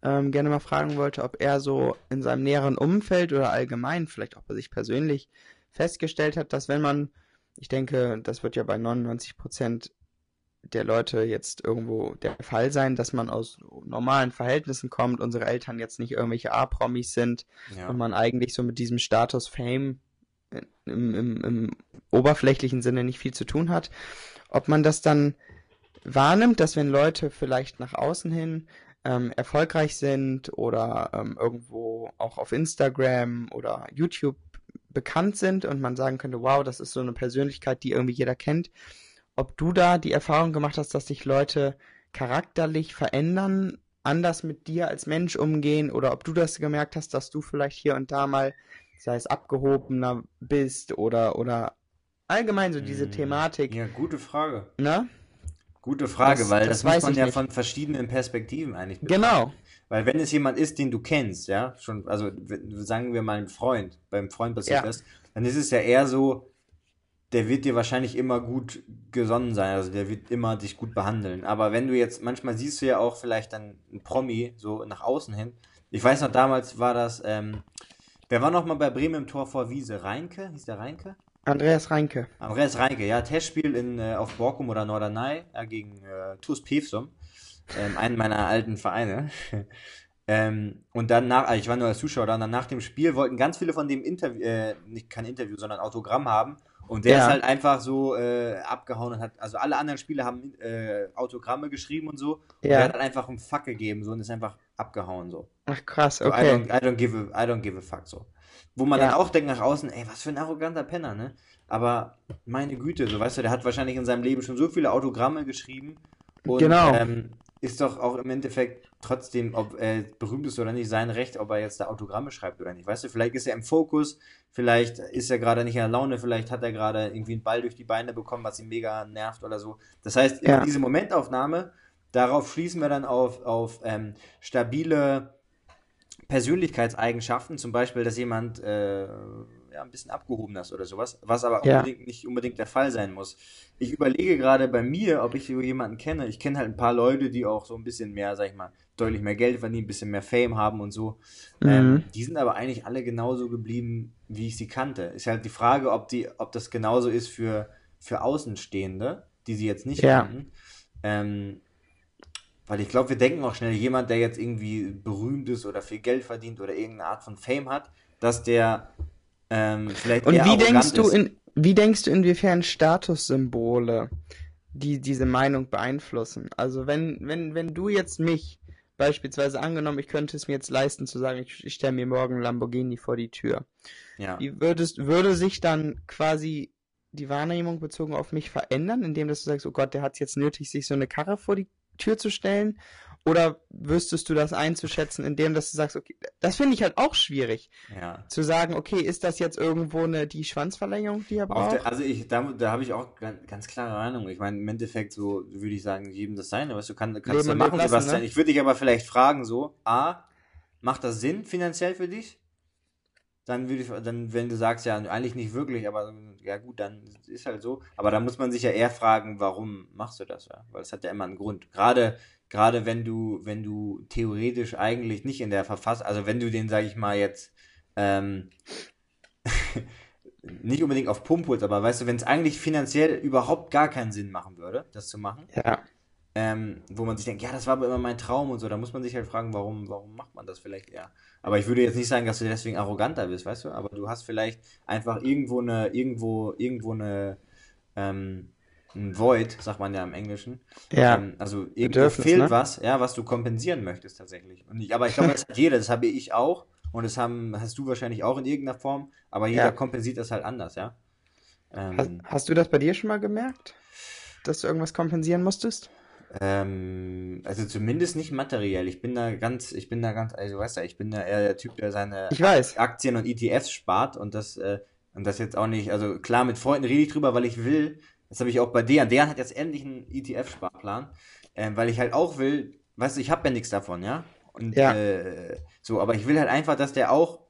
ähm, gerne mal fragen wollte, ob er so in seinem näheren Umfeld oder allgemein, vielleicht auch bei sich persönlich, festgestellt hat, dass wenn man, ich denke, das wird ja bei 99 Prozent der Leute jetzt irgendwo der Fall sein, dass man aus normalen Verhältnissen kommt, unsere Eltern jetzt nicht irgendwelche A-Promis sind, ja. und man eigentlich so mit diesem Status Fame im, im, im oberflächlichen Sinne nicht viel zu tun hat, ob man das dann wahrnimmt, dass wenn Leute vielleicht nach außen hin ähm, erfolgreich sind oder ähm, irgendwo auch auf Instagram oder YouTube bekannt sind und man sagen könnte, wow, das ist so eine Persönlichkeit, die irgendwie jeder kennt, ob du da die Erfahrung gemacht hast, dass sich Leute charakterlich verändern, anders mit dir als Mensch umgehen oder ob du das gemerkt hast, dass du vielleicht hier und da mal, sei es abgehobener bist oder oder allgemein so diese Hm, Thematik, Ja, gute Frage. ne? Gute Frage, Das- weil das das, muss weiß man ja nicht. von verschiedenen Perspektiven eigentlich betrachten. Genau. Weil wenn es jemand ist, den du kennst, ja, schon, also sagen wir mal ein Freund, beim Freund passiert Ja. das, dann ist es ja eher so, der wird dir wahrscheinlich immer gut gesonnen sein, also der wird immer dich gut behandeln. Aber wenn du jetzt, manchmal siehst du ja auch vielleicht dann ein Promi so nach außen hin. Ich weiß noch, damals war das, ähm, wer war noch mal bei Bremen im Tor vor Wiese? Reinke? Hieß der Reinke? Andreas Reinke. Andreas Reinke, ja, Testspiel in, äh, auf Borkum oder Norderney ja, gegen äh, TuS Pevsum, ähm, einen meiner alten Vereine. ähm, und dann nach, also ich war nur als Zuschauer da, und dann nach dem Spiel wollten ganz viele von dem Interview, äh, nicht kein Interview, sondern Autogramm haben. Und der Ja. ist halt einfach so äh, abgehauen und hat, also alle anderen Spieler haben äh, Autogramme geschrieben und so. Und Ja. der hat halt einfach einen Fuck gegeben so und ist einfach abgehauen so. Ach krass, So, I, okay. don't, I, don't give a, I don't give a fuck so. Wo man Ja. dann auch denkt nach außen, ey, was für ein arroganter Penner, ne? Aber meine Güte, so weißt du, der hat wahrscheinlich in seinem Leben schon so viele Autogramme geschrieben und Genau. ähm, ist doch auch im Endeffekt trotzdem, ob er berühmt ist oder nicht, sein Recht, ob er jetzt da Autogramme schreibt oder nicht. Weißt du, vielleicht ist er im Fokus, vielleicht ist er gerade nicht in der Laune, vielleicht hat er gerade irgendwie einen Ball durch die Beine bekommen, was ihn mega nervt oder so. Das heißt, Ja. diese Momentaufnahme, darauf schließen wir dann auf, auf ähm, stabile Persönlichkeitseigenschaften, zum Beispiel, dass jemand äh, ja, ein bisschen abgehoben ist oder sowas, was aber Ja. unbedingt, nicht unbedingt der Fall sein muss. Ich überlege gerade bei mir, ob ich so jemanden kenne. Ich kenne halt ein paar Leute, die auch so ein bisschen mehr, sag ich mal, deutlich mehr Geld verdienen, ein bisschen mehr Fame haben und so. Ähm, Mhm. die sind aber eigentlich alle genauso geblieben, wie ich sie kannte. Ist halt die Frage, ob die, ob das genauso ist für, für Außenstehende, die sie jetzt nicht Ja. kannten. Ähm, weil ich glaube, wir denken auch schnell, jemand, der jetzt irgendwie berühmt ist oder viel Geld verdient oder irgendeine Art von Fame hat, dass der ähm, vielleicht Und wie denkst du ist. in, wie denkst du inwiefern Statussymbole die diese Meinung beeinflussen? Also wenn, wenn, wenn du jetzt mich beispielsweise angenommen, ich könnte es mir jetzt leisten zu sagen, ich, ich stelle mir morgen Lamborghini vor die Tür. Ja. Wie würdest, würde sich dann quasi die Wahrnehmung bezogen auf mich verändern, indem dass du sagst, oh Gott, der hat es jetzt nötig, sich so eine Karre vor die Tür zu stellen? Oder wüsstest du das einzuschätzen, indem dass du sagst, okay, das finde ich halt auch schwierig, ja. zu sagen, okay, ist das jetzt irgendwo eine die Schwanzverlängerung, die er braucht? der, also ich, da, da habe ich auch ganz, ganz klare Meinung. Ich meine, im Endeffekt so würde ich sagen, jedem das sein, weißt du, kann, kannst Leben du machen, lassen, Sebastian. ne? Ich würde dich aber vielleicht fragen so, A, macht das Sinn finanziell für dich? Dann würde ich, dann, wenn du sagst, ja, eigentlich nicht wirklich, aber ja gut, dann ist halt so. Aber da muss man sich ja eher fragen, warum machst du das, ja? Weil es hat ja immer einen Grund. Gerade, gerade wenn du, wenn du theoretisch eigentlich nicht in der Verfassung, also wenn du den, sag ich mal, jetzt, ähm, nicht unbedingt auf Pump holst, aber weißt du, wenn es eigentlich finanziell überhaupt gar keinen Sinn machen würde, das zu machen, Ja. ähm, wo man sich denkt, ja, das war aber immer mein Traum und so, da muss man sich halt fragen, warum, warum macht man das vielleicht eher? Aber ich würde jetzt nicht sagen, dass du deswegen arroganter bist, weißt du, aber du hast vielleicht einfach irgendwo eine, irgendwo, irgendwo eine, ähm, ein Void, sagt man ja im Englischen. Ja. Ähm, also Bedürfnis, fehlt ne? was, ja, was du kompensieren möchtest tatsächlich. Ich, aber ich glaube, das hat jeder, das habe ich auch und das haben, hast du wahrscheinlich auch in irgendeiner Form, aber jeder Ja. kompensiert das halt anders, ja. Hast, Ähm, hast du das bei dir schon mal gemerkt? Dass du irgendwas kompensieren musstest? Ähm, also zumindest nicht materiell. Ich bin da ganz, ich bin da ganz, also weißt du, ich bin da eher der Typ, der seine Ich weiß. Aktien und ETFs spart und das, äh, und das jetzt auch nicht, also klar, mit Freunden rede ich drüber, weil ich will, das habe ich auch bei Dejan. Dejan hat jetzt endlich einen ETF-Sparplan, ähm, weil ich halt auch will, weißt du, ich habe ja nichts davon, ja? Und Ja. äh, so, aber ich will halt einfach, dass der auch,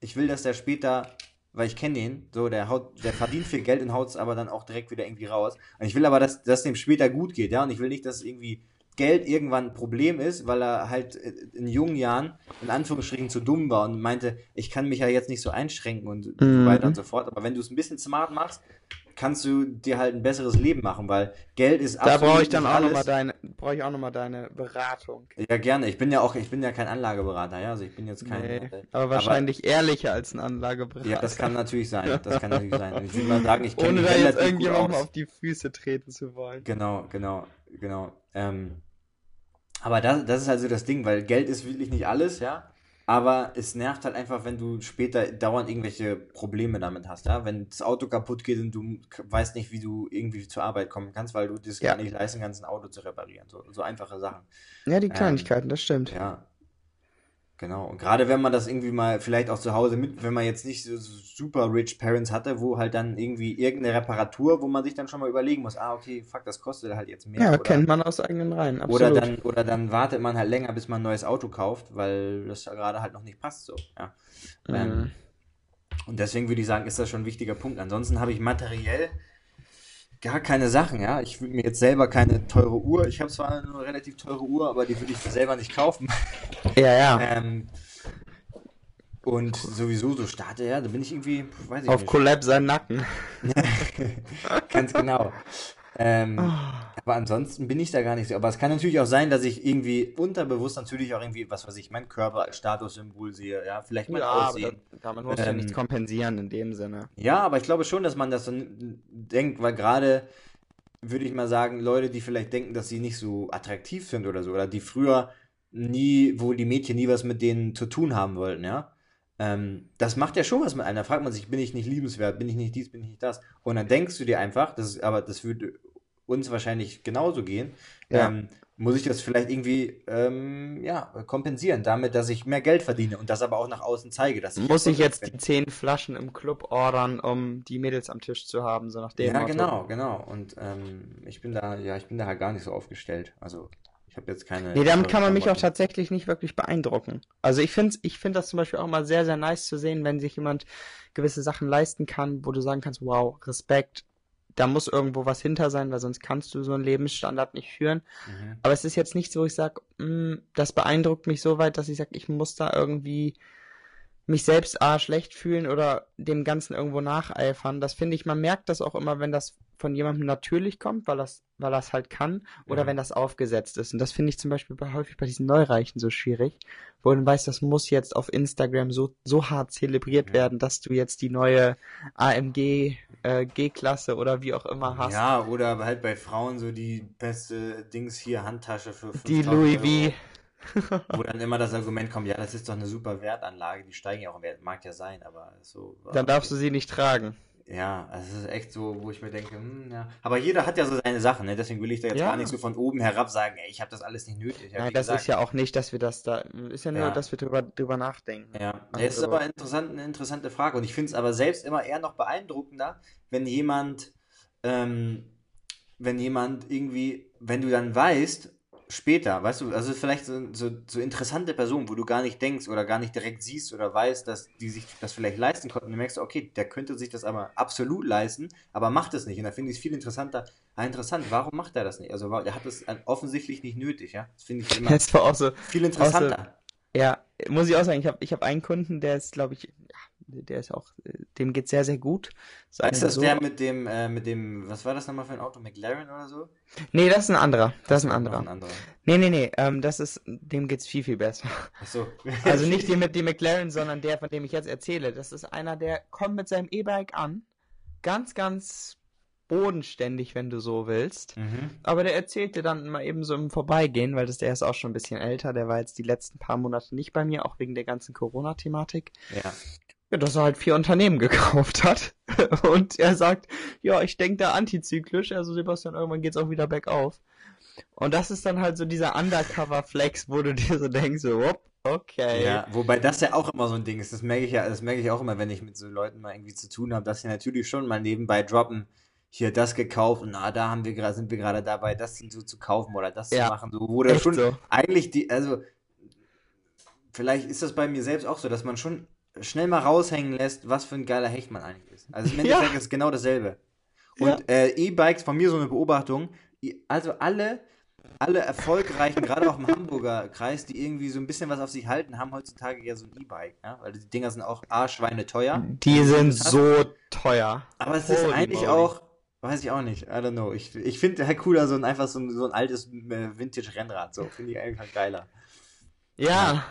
ich will, dass der später, weil ich kenne den, so, der haut, der verdient viel Geld und haut es aber dann auch direkt wieder irgendwie raus. Und ich will aber, dass, dass dem später gut geht, ja? Und ich will nicht, dass irgendwie Geld irgendwann ein Problem ist, weil er halt äh, in jungen Jahren in Anführungsstrichen zu dumm war und meinte, ich kann mich ja jetzt nicht so einschränken und so Mhm. weiter und so fort. Aber wenn du es ein bisschen smart machst, kannst du dir halt ein besseres Leben machen, weil Geld ist Da absolut brauche ich dann auch nochmal deine, brauche ich auch noch mal deine Beratung. Ja, gerne. Ich bin ja auch, ich bin ja kein Anlageberater, ja. Also ich bin jetzt kein. Nee, äh, aber wahrscheinlich ehrlicher als ein Anlageberater. ja, das kann natürlich sein. Das kann natürlich sein. Ich würde mal sagen, ich kenne Ohne da jetzt irgendjemandem aus. auf die Füße treten zu wollen. Genau, genau, genau. Ähm, aber das, das ist also das Ding, weil Geld ist wirklich nicht alles, ja. Aber es nervt halt einfach, wenn du später dauernd irgendwelche Probleme damit hast, ja. Wenn das Auto kaputt geht und du weißt nicht, wie du irgendwie zur Arbeit kommen kannst, weil du das Ja. gar nicht leisten kannst, ein Auto zu reparieren. So, so einfache Sachen. Ja, die Ähm, Kleinigkeiten, das stimmt. Ja. Genau. Und gerade wenn man das irgendwie mal vielleicht auch zu Hause mit, wenn man jetzt nicht so super rich Parents hatte, wo halt dann irgendwie irgendeine Reparatur, wo man sich dann schon mal überlegen muss, ah, okay, fuck, das kostet halt jetzt mehr. Ja, oder, kennt man aus eigenen Reihen, oder absolut. dann, oder dann wartet man halt länger, bis man ein neues Auto kauft, weil das ja gerade halt noch nicht passt so. Ja. Ähm, Mhm. und deswegen würde ich sagen, ist das schon ein wichtiger Punkt. Ansonsten habe ich materiell gar keine Sachen, ja. Ich würde mir jetzt selber keine teure Uhr, ich habe zwar eine relativ teure Uhr, aber die würde ich selber nicht kaufen. Ja, ja. Ähm, und sowieso so starte, ja, da bin ich irgendwie, weiß ich Auf nicht. Collab sein Nacken. Ganz genau. Ähm, Ah. Aber ansonsten bin ich da gar nicht so. Aber es kann natürlich auch sein, dass ich irgendwie unterbewusst natürlich auch irgendwie, was weiß ich, meinen Körper als Statussymbol sehe, ja, vielleicht mein Ja, aber Aussehen. da, damit musst du ja Ähm, nichts kompensieren in dem Sinne. Ja, aber ich glaube schon, dass man das so n- denkt, weil gerade würde ich mal sagen, Leute, die vielleicht denken, dass sie nicht so attraktiv sind oder so, oder die früher nie, wo die Mädchen nie was mit denen zu tun haben wollten, ja. Ähm, das macht ja schon was mit einem. Da fragt man sich, bin ich nicht liebenswert, bin ich nicht dies, bin ich nicht das? Und dann denkst du dir einfach, das ist, aber das würde uns wahrscheinlich genauso gehen, Ja. ähm, muss ich das vielleicht irgendwie ähm, ja, kompensieren, damit, dass ich mehr Geld verdiene und das aber auch nach außen zeige, dass ich Muss ich jetzt bin. die zehn Flaschen im Club ordern, um die Mädels am Tisch zu haben, so nach dem Ja, Motto. genau, genau. Und ähm, ich bin da, ja, ich bin da halt gar nicht so aufgestellt. Also ich habe jetzt keine. Nee, damit teuren kann man mich auch tatsächlich nicht wirklich beeindrucken. Also ich finde ich find das zum Beispiel auch mal sehr, sehr nice zu sehen, wenn sich jemand gewisse Sachen leisten kann, wo du sagen kannst, wow, Respekt, da muss irgendwo was hinter sein, weil sonst kannst du so einen Lebensstandard nicht führen. Mhm. Aber es ist jetzt nicht so, ich sag, "Mm, das beeindruckt mich so weit, dass ich sag, ich muss da irgendwie mich selbst A schlecht fühlen oder dem Ganzen irgendwo nacheifern. Das finde ich, man merkt das auch immer, wenn das von jemandem natürlich kommt, weil das, weil das halt kann, oder Ja. wenn das aufgesetzt ist. Und das finde ich zum Beispiel bei, häufig bei diesen Neureichen so schwierig, wo du weißt, das muss jetzt auf Instagram so, so hart zelebriert Ja. werden, dass du jetzt die neue AMG äh, G-Klasse oder wie auch immer hast. Ja, oder halt bei Frauen so die beste Dings hier, Handtasche für die 5000 Louis V. Wo dann immer das Argument kommt, ja, das ist doch eine super Wertanlage, die steigen ja auch im Wert, mag ja sein, aber so. Dann darfst du sie nicht tragen. Ja, also es ist echt so, wo ich mir denke, hm, ja. Aber jeder hat ja so seine Sachen, ne? Deswegen will ich da jetzt Ja. gar nicht so von oben herab sagen, ey, ich habe das alles nicht nötig. Nein, das gesagt, ist ja auch nicht, dass wir das da, ist ja nur, Ja. dass wir drüber, drüber nachdenken. Ja, Also- es ist aber interessant, eine interessante Frage. Und ich finde es aber selbst immer eher noch beeindruckender, wenn jemand, ähm, wenn jemand irgendwie, wenn du dann weißt, später, weißt du, also vielleicht so, so, so interessante Personen, wo du gar nicht denkst oder gar nicht direkt siehst oder weißt, dass die sich das vielleicht leisten konnten. Und du merkst, okay, der könnte sich das aber absolut leisten, aber macht es nicht. Und da finde ich es viel interessanter. Ah, interessant, warum macht er das nicht? Also, der hat es offensichtlich nicht nötig, ja? Das finde ich immer Das war auch so, viel interessanter. Ja, muss ich auch sagen, ich habe ich hab einen Kunden, der ist, glaube ich, der ist auch, äh, dem geht sehr, sehr gut. Sagen Ist das so. der mit dem, äh, mit dem, was war das nochmal für ein Auto? McLaren oder so? Nee, das ist ein anderer. Das ist ein anderer. Ein anderer. Nee, nee, nee, ähm, das ist, dem geht's viel, viel besser. Achso. Also nicht der mit dem McLaren, sondern der, von dem ich jetzt erzähle. Das ist einer, der kommt mit seinem E-Bike an. Ganz, ganz bodenständig, wenn du so willst. Mhm. Aber der erzählt dir dann mal eben so im Vorbeigehen, weil das, der ist auch schon ein bisschen älter. Der war jetzt die letzten paar Monate nicht bei mir, auch wegen der ganzen Corona-Thematik. Ja. Ja, dass er halt vier Unternehmen gekauft hat. Und er sagt, ja, ich denke da antizyklisch, also Sebastian, irgendwann geht's auch wieder bergauf. Und das ist dann halt so dieser Undercover-Flex, wo du dir so denkst, so, whoop, okay. Ja, wobei das ja auch immer so ein Ding ist. Das merke ich ja, das merke ich auch immer, wenn ich mit so Leuten mal irgendwie zu tun habe, dass sie natürlich schon mal nebenbei droppen, hier das gekauft und ah, da haben wir gerade, sind wir gerade dabei, das so zu kaufen oder das Ja, zu machen, so, wo der schon so. eigentlich die, also vielleicht ist das bei mir selbst auch so, dass man schon schnell mal raushängen lässt, was für ein geiler Hecht man eigentlich ist. Also im Ja. Endeffekt ist es genau dasselbe. Ja. Und äh, E-Bikes, von mir so eine Beobachtung, also alle, alle erfolgreichen, gerade auch im Hamburger Kreis, die irgendwie so ein bisschen was auf sich halten, haben heutzutage ja so ein E-Bike, ja? weil die Dinger sind auch arschweine teuer. Die sind so teuer. Aber es ist Holy eigentlich moly. auch, weiß ich auch nicht, I don't know. Ich, ich finde halt cooler so ein, einfach so ein, so ein altes äh, Vintage-Rennrad, so finde ich einfach geiler. Ja,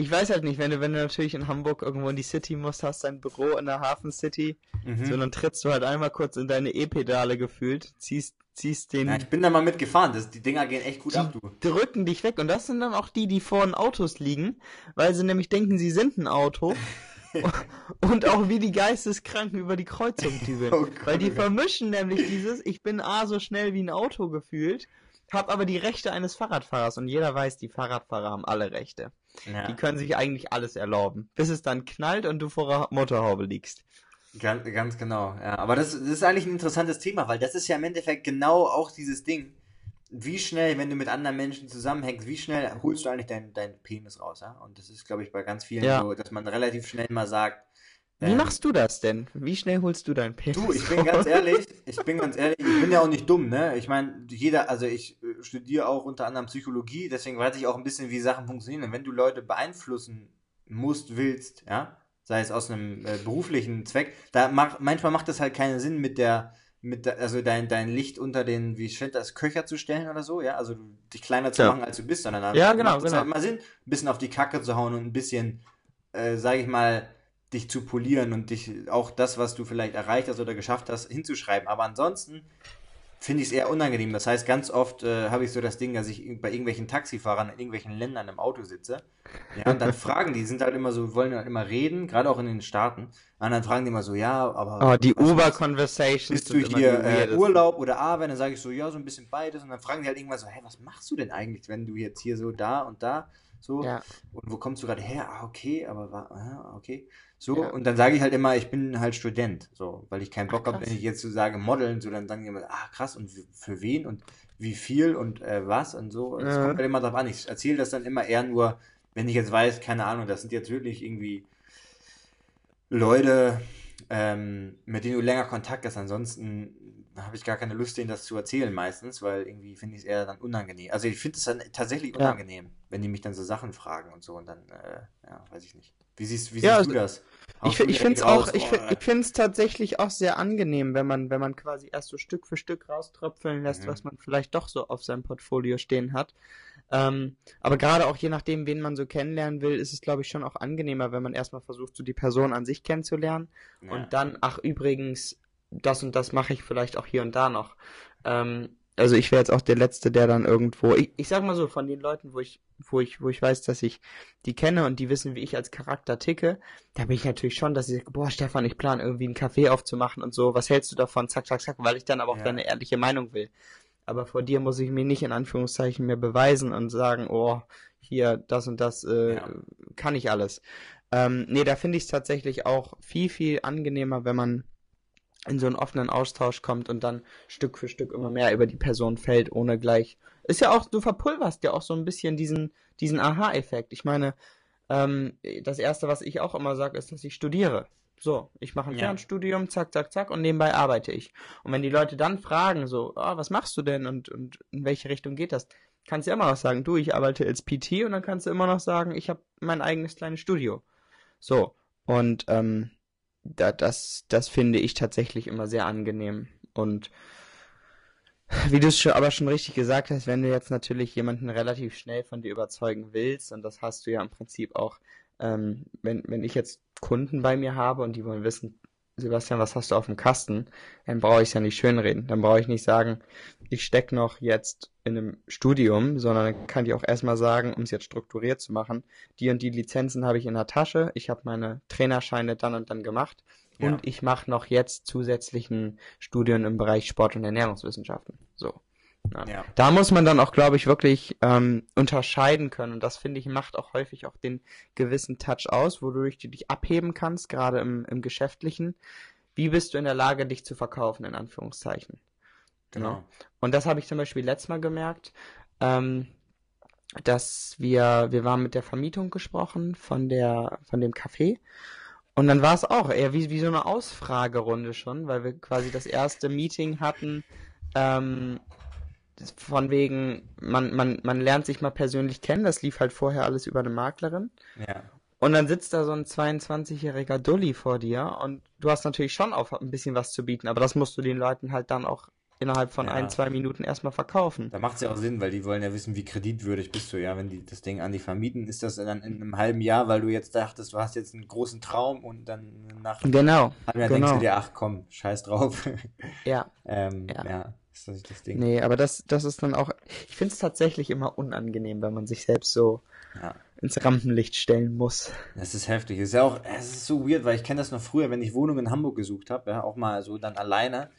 ich weiß halt nicht, wenn du, wenn du natürlich in Hamburg irgendwo in die City musst, hast dein Büro in der Hafen City, Mhm. so dann trittst du halt einmal kurz in deine E-Pedale gefühlt, ziehst, ziehst den, Ja, ich bin da mal mitgefahren, das, die Dinger gehen echt gut Die- ab, du. drücken dich weg und das sind dann auch die, die vor den Autos liegen, weil sie nämlich denken, sie sind ein Auto und auch wie die Geisteskranken über die Kreuzung dübeln. Oh Gott, weil die oh vermischen nämlich dieses, ich bin A so schnell wie ein Auto gefühlt, hab aber die Rechte eines Fahrradfahrers und jeder weiß, die Fahrradfahrer haben alle Rechte. Ja, Die können sich eigentlich alles erlauben, bis es dann knallt und du vor der Motorhaube liegst. ganz, ganz genau. Ja, aber das, das ist eigentlich ein interessantes Thema, weil das ist ja im Endeffekt genau auch dieses Ding. Wie schnell, wenn du mit anderen Menschen zusammenhängst, wie schnell holst du eigentlich deinen dein Penis raus, ja? Und das ist, glaube ich, bei ganz vielen Ja. so, dass man relativ schnell mal sagt, Wie ähm, machst du das denn? Wie schnell holst du deinen Penis? Du, ich bin ganz ehrlich, ich bin ganz ehrlich, ich bin ja auch nicht dumm, ne? Ich meine, jeder, also ich äh, studiere auch unter anderem Psychologie, deswegen weiß ich auch ein bisschen, wie Sachen funktionieren. Und wenn du Leute beeinflussen musst, willst, ja, sei es aus einem äh, beruflichen Zweck, da macht manchmal macht es halt keinen Sinn mit der mit der, also dein, dein Licht unter den, wie steht das, Köcher zu stellen oder so, ja, also dich kleiner zu Ja. machen, als du bist, sondern dann Ja, genau, macht es genau. halt mal Sinn, ein bisschen auf die Kacke zu hauen und ein bisschen, äh, sage ich mal, dich zu polieren und dich auch das, was du vielleicht erreicht hast oder geschafft hast, hinzuschreiben. Aber ansonsten finde ich es eher unangenehm. Das heißt, ganz oft äh, habe ich so das Ding, dass ich bei irgendwelchen Taxifahrern in irgendwelchen Ländern im Auto sitze. Ja, und dann fragen die, sind halt immer so, wollen halt immer reden, gerade auch in den Staaten. Und dann fragen die immer so, ja, aber Oh, die Uber-Conversations bist du hier äh. Urlaub oder Arbeit? Dann sage ich so, ja, so ein bisschen beides. Und dann fragen die halt irgendwann so, hey, was machst du denn eigentlich, wenn du jetzt hier so da und da so Ja. und wo kommst du gerade her? Ah, okay, aber war, ah, okay. So, Ja. und dann sage ich halt immer, ich bin halt Student, so, weil ich keinen Bock habe, wenn ich jetzt so sage, modeln, so, dann sagen die immer, ah, krass, und für wen und wie viel und äh, was und so. Und Es Ja. kommt halt immer drauf an. Ich erzähle das dann immer eher nur, wenn ich jetzt weiß, keine Ahnung, das sind jetzt wirklich irgendwie Leute, ähm, mit denen du länger Kontakt hast. Ansonsten habe ich gar keine Lust, denen das zu erzählen meistens, weil irgendwie finde ich es eher dann unangenehm. Also ich finde es dann tatsächlich Ja. unangenehm, wenn die mich dann so Sachen fragen und so und dann, äh, ja, weiß ich nicht. Wie siehst, wie Ja, siehst du also das? Ich, Haust ich finde es auch, ich, oh, ich finde es tatsächlich auch sehr angenehm, wenn man, wenn man quasi erst so Stück für Stück rauströpfeln lässt, Mhm. was man vielleicht doch so auf seinem Portfolio stehen hat. Ähm, aber gerade auch je nachdem, wen man so kennenlernen will, ist es, glaube ich, schon auch angenehmer, wenn man erstmal versucht, so die Person an sich kennenzulernen ja. und dann, ach übrigens, das und das mache ich vielleicht auch hier und da noch. Ähm, also ich wäre jetzt auch der Letzte, der dann irgendwo, ich, ich sag mal so, von den Leuten, wo ich, wo ich, wo ich weiß, dass ich die kenne und die wissen, wie ich als Charakter ticke, da bin ich natürlich schon, dass ich sage, boah, Stefan, ich plane irgendwie einen Café aufzumachen und so, was hältst du davon? Zack, zack, zack, weil ich dann aber auch Ja. deine ehrliche Meinung will. Aber vor dir muss ich mir nicht in Anführungszeichen mehr beweisen und sagen, oh, hier, das und das äh, Ja. kann ich alles. Ähm, nee, da finde ich es tatsächlich auch viel, viel angenehmer, wenn man in so einen offenen Austausch kommt und dann Stück für Stück immer mehr über die Person fällt, ohne gleich. Ist ja auch, du verpulverst ja auch so ein bisschen diesen, diesen Aha-Effekt. Ich meine, ähm, das erste, was ich auch immer sage, ist, dass ich studiere. So, ich mache ein Ja. Fernstudium, zack, zack, zack, und nebenbei arbeite ich. Und wenn die Leute dann fragen, so, ah, was machst du denn und, und in welche Richtung geht das, kannst du immer noch sagen, du, ich arbeite als PT und dann kannst du immer noch sagen, ich habe mein eigenes kleines Studio. So, und ähm, da, das, das finde ich tatsächlich immer sehr angenehm. Und wie du es schon, aber schon richtig gesagt hast, wenn du jetzt natürlich jemanden relativ schnell von dir überzeugen willst, und das hast du ja im Prinzip auch, ähm, wenn, wenn ich jetzt Kunden bei mir habe und die wollen wissen, Sebastian, was hast du auf dem Kasten, dann brauche ich es ja nicht schönreden. Dann brauche ich nicht sagen, ich stecke noch jetzt in einem Studium, sondern kann ich auch erstmal sagen, um es jetzt strukturiert zu machen, die und die Lizenzen habe ich in der Tasche, ich habe meine Trainerscheine dann und dann gemacht Ja. und ich mache noch jetzt zusätzlichen Studien im Bereich Sport- und Ernährungswissenschaften. So. Ja. Ja. Da muss man dann auch, glaube ich, wirklich ähm, unterscheiden können. Und das, finde ich, macht auch häufig auch den gewissen Touch aus, wodurch du dich abheben kannst, gerade im, im Geschäftlichen. Wie bist du in der Lage, dich zu verkaufen, in Anführungszeichen? Genau. Und das habe ich zum Beispiel letztes Mal gemerkt, ähm, dass wir, wir waren mit der Vermietung gesprochen von der, von dem Café. Und dann war es auch eher wie, wie so eine Ausfragerunde schon, weil wir quasi das erste Meeting hatten, ähm, von wegen, man, man, man lernt sich mal persönlich kennen, das lief halt vorher alles über eine Maklerin. Ja. Und dann sitzt da so ein 22-jähriger Dulli vor dir und du hast natürlich schon auch ein bisschen was zu bieten, aber das musst du den Leuten halt dann auch innerhalb von Ja. ein, zwei Minuten erstmal verkaufen. Da macht es ja auch Sinn, weil die wollen ja wissen, wie kreditwürdig bist du, ja. Wenn die das Ding an die vermieten, ist das dann in einem halben Jahr, weil du jetzt dachtest, du hast jetzt einen großen Traum und dann nach einem Genau, Jahr denkst genau. du dir, ach komm, scheiß drauf. ja. ähm, Ja. ja. Ist das das Ding. Nee, aber das, das ist dann auch, ich finde es tatsächlich immer unangenehm, wenn man sich selbst so Ja. ins Rampenlicht stellen muss. Das ist heftig. Es ist ja auch, es ist so weird, weil ich kenne das noch früher, wenn ich Wohnungen in Hamburg gesucht habe, ja, auch mal so dann alleine.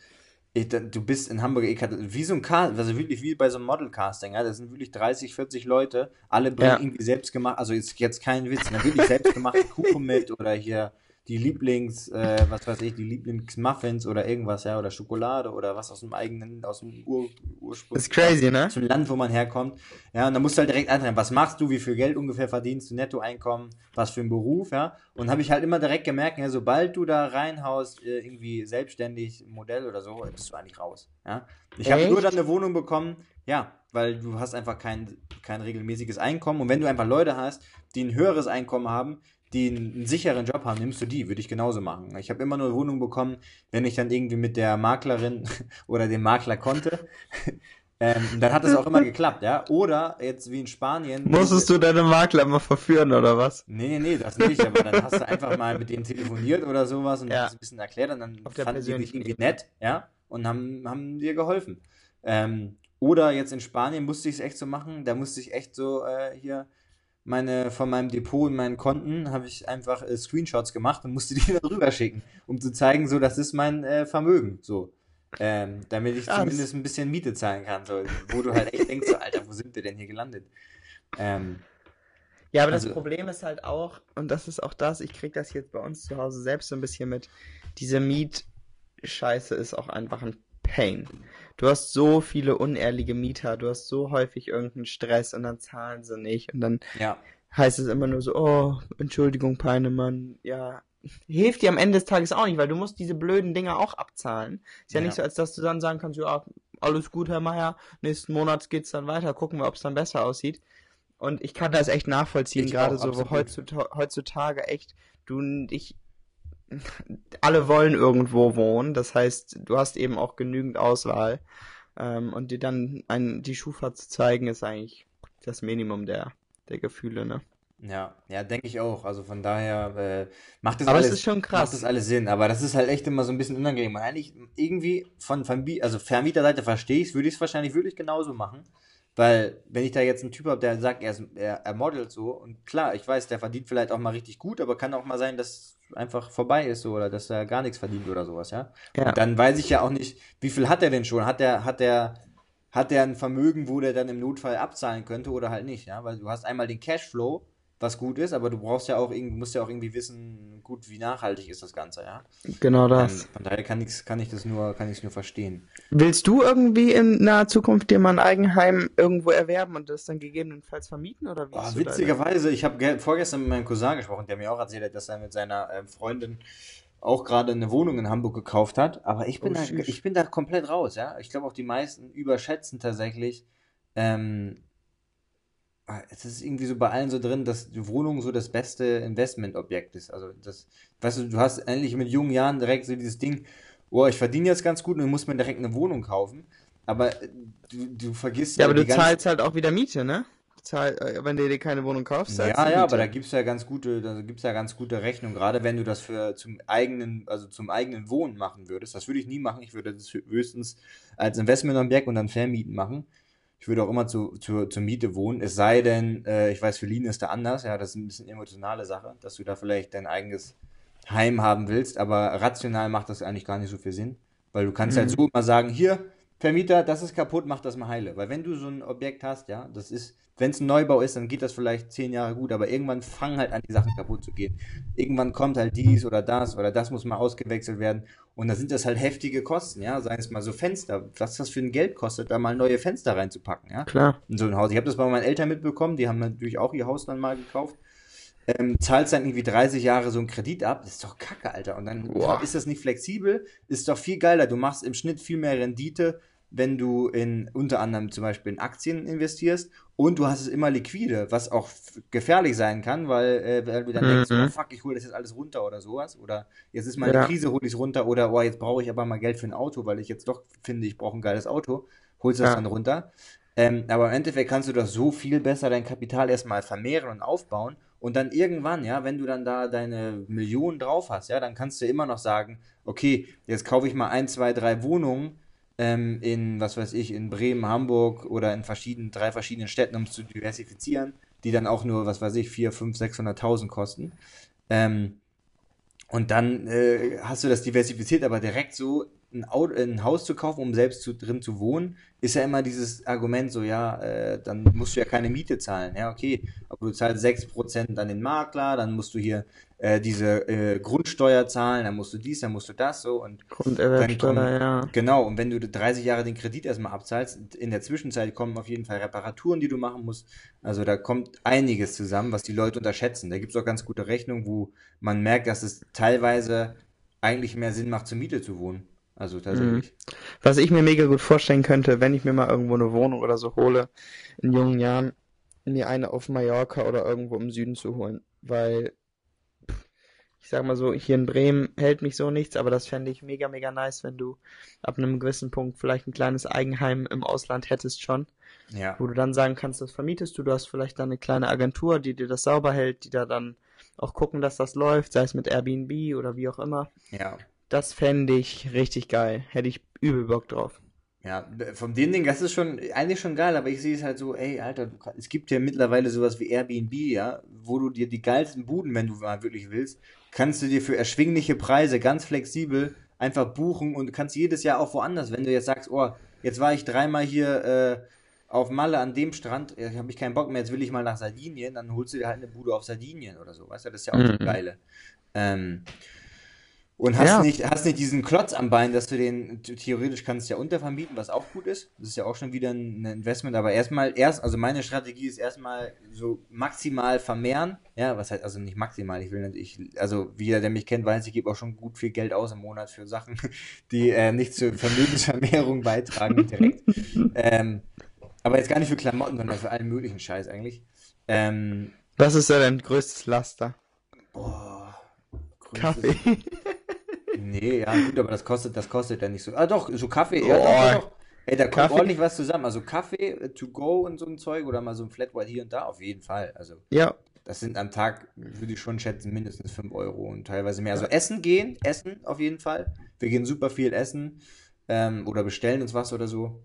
Ich, dann, du bist in Hamburg, ich hatte, wie so ein Cast, also wirklich wie bei so einem Model-Casting, ja, das sind wirklich 30, 40 Leute, alle bringen Ja. irgendwie selbst gemacht, also ist jetzt kein Witz, ne, wirklich selbstgemachte Kuchen mit oder hier die Lieblings, äh, was weiß ich, die Lieblingsmuffins oder irgendwas, ja, oder Schokolade oder was aus dem eigenen, aus dem Ur Ursprung. Das ist crazy, ne? Zum Land, wo man herkommt. Ja, und dann musst du halt direkt eintreiben, was machst du, wie viel Geld ungefähr verdienst du, Nettoeinkommen, was für ein Beruf, ja. Und habe ich halt immer direkt gemerkt, ja, sobald du da reinhaust, äh, irgendwie selbstständig, Modell oder so, bist du eigentlich raus, ja. Ich habe nur dann eine Wohnung bekommen, ja, weil du hast einfach kein, kein regelmäßiges Einkommen. Und wenn du einfach Leute hast, die ein höheres Einkommen haben, die einen, sicheren Job haben, nimmst du die, würde ich genauso machen. Ich habe immer nur eine Wohnung bekommen, wenn ich dann irgendwie mit der Maklerin oder dem Makler konnte. ähm, dann hat es auch immer geklappt, ja. Oder jetzt wie in Spanien. Musstest du deine Makler mal verführen oder was? Nee, nee, nee, das nicht, aber dann hast du einfach mal mit denen telefoniert oder sowas und Ja. hast ein bisschen erklärt und dann fanden die dich irgendwie nett, ja, und haben, haben dir geholfen. Ähm, oder jetzt in Spanien musste ich es echt so machen, da musste ich echt so äh, hier meine, von meinem Depot und meinen Konten habe ich einfach äh, Screenshots gemacht und musste die dann rüber schicken, um zu zeigen, so, das ist mein äh, Vermögen, so. Ähm, damit ich Krass. zumindest ein bisschen Miete zahlen kann, so, wo du halt echt denkst, so, Alter, wo sind wir denn hier gelandet? Ähm, Ja, aber das Also- Problem ist halt auch, und das ist auch das, ich krieg das jetzt bei uns zu Hause selbst so ein bisschen mit, diese Mietscheiße ist auch einfach ein Pain. Du hast so viele unehrliche Mieter, du hast so häufig irgendeinen Stress und dann zahlen sie nicht und dann ja, heißt es immer nur so, oh, Entschuldigung, Peinemann, ja, hilft dir am Ende des Tages auch nicht, weil du musst diese blöden Dinger auch abzahlen. Ist ja, Ja. nicht so, als dass du dann sagen kannst, ja, alles gut, Herr Meier, nächsten Monat geht's dann weiter, gucken wir, ob es dann besser aussieht. Und ich kann das echt nachvollziehen, Ich gerade auch, so, heutzutage, heutzutage echt, du ich, alle wollen irgendwo wohnen, das heißt, du hast eben auch genügend Auswahl. Ähm, und dir dann ein, die Schufa zu zeigen, ist eigentlich das Minimum der, der Gefühle, ne? Ja, ja, denke ich auch. Also von daher äh, macht das Aber es alles, ist schon krass. macht das alles Sinn. Aber das ist halt echt immer so ein bisschen unangenehm. Und eigentlich irgendwie von Vermie also Vermieterseite verstehe ich es, würde ich es wahrscheinlich wirklich genauso machen. Weil, wenn ich da jetzt einen Typ habe, der sagt, er, ist, er, er modelt so, und klar, ich weiß, der verdient vielleicht auch mal richtig gut, aber kann auch mal sein, dass einfach vorbei ist so oder dass er gar nichts verdient oder sowas, ja. Ja. Und dann weiß ich ja auch nicht, wie viel hat er denn schon? Hat der, hat der, hat der ein Vermögen, wo der dann im Notfall abzahlen könnte oder halt nicht, ja? Weil du hast einmal den Cashflow, was gut ist, aber du brauchst ja auch irgendwie, musst ja auch irgendwie wissen, gut, wie nachhaltig ist das Ganze, ja? Genau Ähm, das. von daher kann ich, kann ich das nur, kann ich es nur verstehen. Willst du irgendwie in naher Zukunft dir mal ein Eigenheim irgendwo erwerben und das dann gegebenenfalls vermieten oder wie Oh, witzigerweise, ich habe vorgestern mit meinem Cousin gesprochen, der mir auch erzählt hat, dass er mit seiner ähm, Freundin auch gerade eine Wohnung in Hamburg gekauft hat. Aber ich bin, Oh, da, ich bin da komplett raus, ja. Ich glaube auch die meisten überschätzen tatsächlich. Ähm, es ist irgendwie so bei allen so drin, dass die Wohnung so das beste Investmentobjekt ist. Also das, weißt du, du hast endlich mit jungen Jahren direkt so dieses Ding, oh, ich verdiene jetzt ganz gut und muss mir direkt eine Wohnung kaufen. Aber äh, du, du vergisst Ja, aber die du zahlst halt auch wieder Miete, ne? Zahl, äh, wenn du dir keine Wohnung kaufst, Ja, ja, Miete. aber da gibt's ja ganz gute, da gibt's ja ganz gute Rechnung, gerade wenn du das für zum eigenen, also zum eigenen Wohnen machen würdest. Das würde ich nie machen. Ich würde das höchstens als Investmentobjekt und dann vermieten machen. Ich würde auch immer zu, zu, zur Miete wohnen. Es sei denn, äh, ich weiß, für Lien ist da anders, ja, das ist ein bisschen emotionale Sache, dass du da vielleicht dein eigenes Heim haben willst, aber rational macht das eigentlich gar nicht so viel Sinn, weil du kannst halt Mhm. so immer sagen, hier, Vermieter, das ist kaputt, mach das mal heile. Weil wenn du so ein Objekt hast, ja, das ist, wenn es ein Neubau ist, dann geht das vielleicht zehn Jahre gut, aber irgendwann fangen halt an, die Sachen kaputt zu gehen. Irgendwann kommt halt dies oder das oder das muss mal ausgewechselt werden. Und da sind das halt heftige Kosten, ja. Sei es mal so Fenster, was das für ein Geld kostet, da mal neue Fenster reinzupacken, ja. Klar. In so ein Haus. Ich habe das bei meinen Eltern mitbekommen, die haben natürlich auch ihr Haus dann mal gekauft. Ähm, zahlst dann irgendwie 30 Jahre so einen Kredit ab, das ist doch kacke, Alter. Und dann Boah. ist das nicht flexibel, ist doch viel geiler. Du machst im Schnitt viel mehr Rendite, wenn du in unter anderem zum Beispiel in Aktien investierst und du hast es immer liquide, was auch gefährlich sein kann, weil, äh, weil du dann denkst, Mhm. oh fuck, ich hole das jetzt alles runter oder sowas. Oder jetzt ist mal eine Ja. Krise, hole ich es runter. Oder oh, jetzt brauche ich aber mal Geld für ein Auto, weil ich jetzt doch finde, ich brauche ein geiles Auto. Holst das Ja. dann runter. Ähm, aber im Endeffekt kannst du das so viel besser dein Kapital erstmal vermehren und aufbauen. Und dann irgendwann, ja, wenn du dann da deine Millionen drauf hast, ja, dann kannst du immer noch sagen, okay, jetzt kaufe ich mal ein, zwei, drei Wohnungen ähm, in, was weiß ich, in Bremen, Hamburg oder in verschiedenen, drei verschiedenen Städten, um es zu diversifizieren, die dann auch nur, was weiß ich, 4, 5, 600.000 kosten. Ähm, und dann äh, hast du das diversifiziert, aber direkt so ein, Auto, ein Haus zu kaufen, um selbst zu, drin zu wohnen, ist ja immer dieses Argument so, ja, äh, dann musst du ja keine Miete zahlen. Ja, okay, aber du zahlst 6% an den Makler, dann musst du hier äh, diese äh, Grundsteuer zahlen, dann musst du dies, dann musst du das so und Dann kommen- ja. Genau, und wenn du 30 Jahre den Kredit erstmal abzahlst, in der Zwischenzeit kommen auf jeden Fall Reparaturen, die du machen musst. Also da kommt einiges zusammen, was die Leute unterschätzen. Da gibt es auch ganz gute Rechnungen, wo man merkt, dass es teilweise eigentlich mehr Sinn macht, zur Miete zu wohnen. Also tatsächlich. Was ich mir mega gut vorstellen könnte, wenn ich mir mal irgendwo eine Wohnung oder so hole, in jungen Jahren, mir eine auf Mallorca oder irgendwo im Süden zu holen. Weil, ich sag mal so, hier in Bremen hält mich so nichts, aber das fände ich mega, mega nice, wenn du ab einem gewissen Punkt vielleicht ein kleines Eigenheim im Ausland hättest schon, Ja. wo du dann sagen kannst, das vermietest du, du hast vielleicht dann eine kleine Agentur, die dir das sauber hält, die da dann auch gucken, dass das läuft, sei es mit Airbnb oder wie auch immer. Ja. Das fände ich richtig geil. Hätte ich übel Bock drauf. Ja, von dem Ding, das ist schon eigentlich schon geil, aber ich sehe es halt so, ey, Alter, du es gibt ja mittlerweile sowas wie Airbnb, ja, wo du dir die geilsten Buden, wenn du mal wirklich willst, kannst du dir für erschwingliche Preise ganz flexibel einfach buchen und du kannst jedes Jahr auch woanders, wenn du jetzt sagst, oh, jetzt war ich dreimal hier äh, auf Malle an dem Strand, jetzt habe ich keinen Bock mehr, jetzt will ich mal nach Sardinien, dann holst du dir halt eine Bude auf Sardinien oder so, weißt du, das ist ja auch das Mhm. Geile. Ähm, Und hast, Ja. nicht, hast nicht diesen Klotz am Bein, dass du den theoretisch kannst ja untervermieten, was auch gut ist. Das ist ja auch schon wieder ein Investment. Aber erstmal, erst, also meine Strategie ist erstmal so maximal vermehren. Ja, was heißt also nicht maximal? Ich will natürlich, also wie jeder, der mich kennt, weiß, ich gebe auch schon gut viel Geld aus im Monat für Sachen, die äh, nicht zur Vermögensvermehrung beitragen direkt. ähm, aber jetzt gar nicht für Klamotten, sondern für allen möglichen Scheiß eigentlich. Ähm, Was ist ja dein größtes Laster? boah, größtes- Kaffee. Nee, ja, gut, aber das kostet, das kostet ja nicht so. Ah, doch, so Kaffee, ja, Boah. doch, doch. Ey, da kommt Kaffee- ordentlich was zusammen. Also Kaffee, äh, to go und so ein Zeug oder mal so ein Flat White hier und da, auf jeden Fall. Also, Ja, das sind am Tag, würde ich schon schätzen, mindestens 5 Euro und teilweise mehr. Also, essen gehen, essen auf jeden Fall. Wir gehen super viel essen ähm, oder bestellen uns was oder so.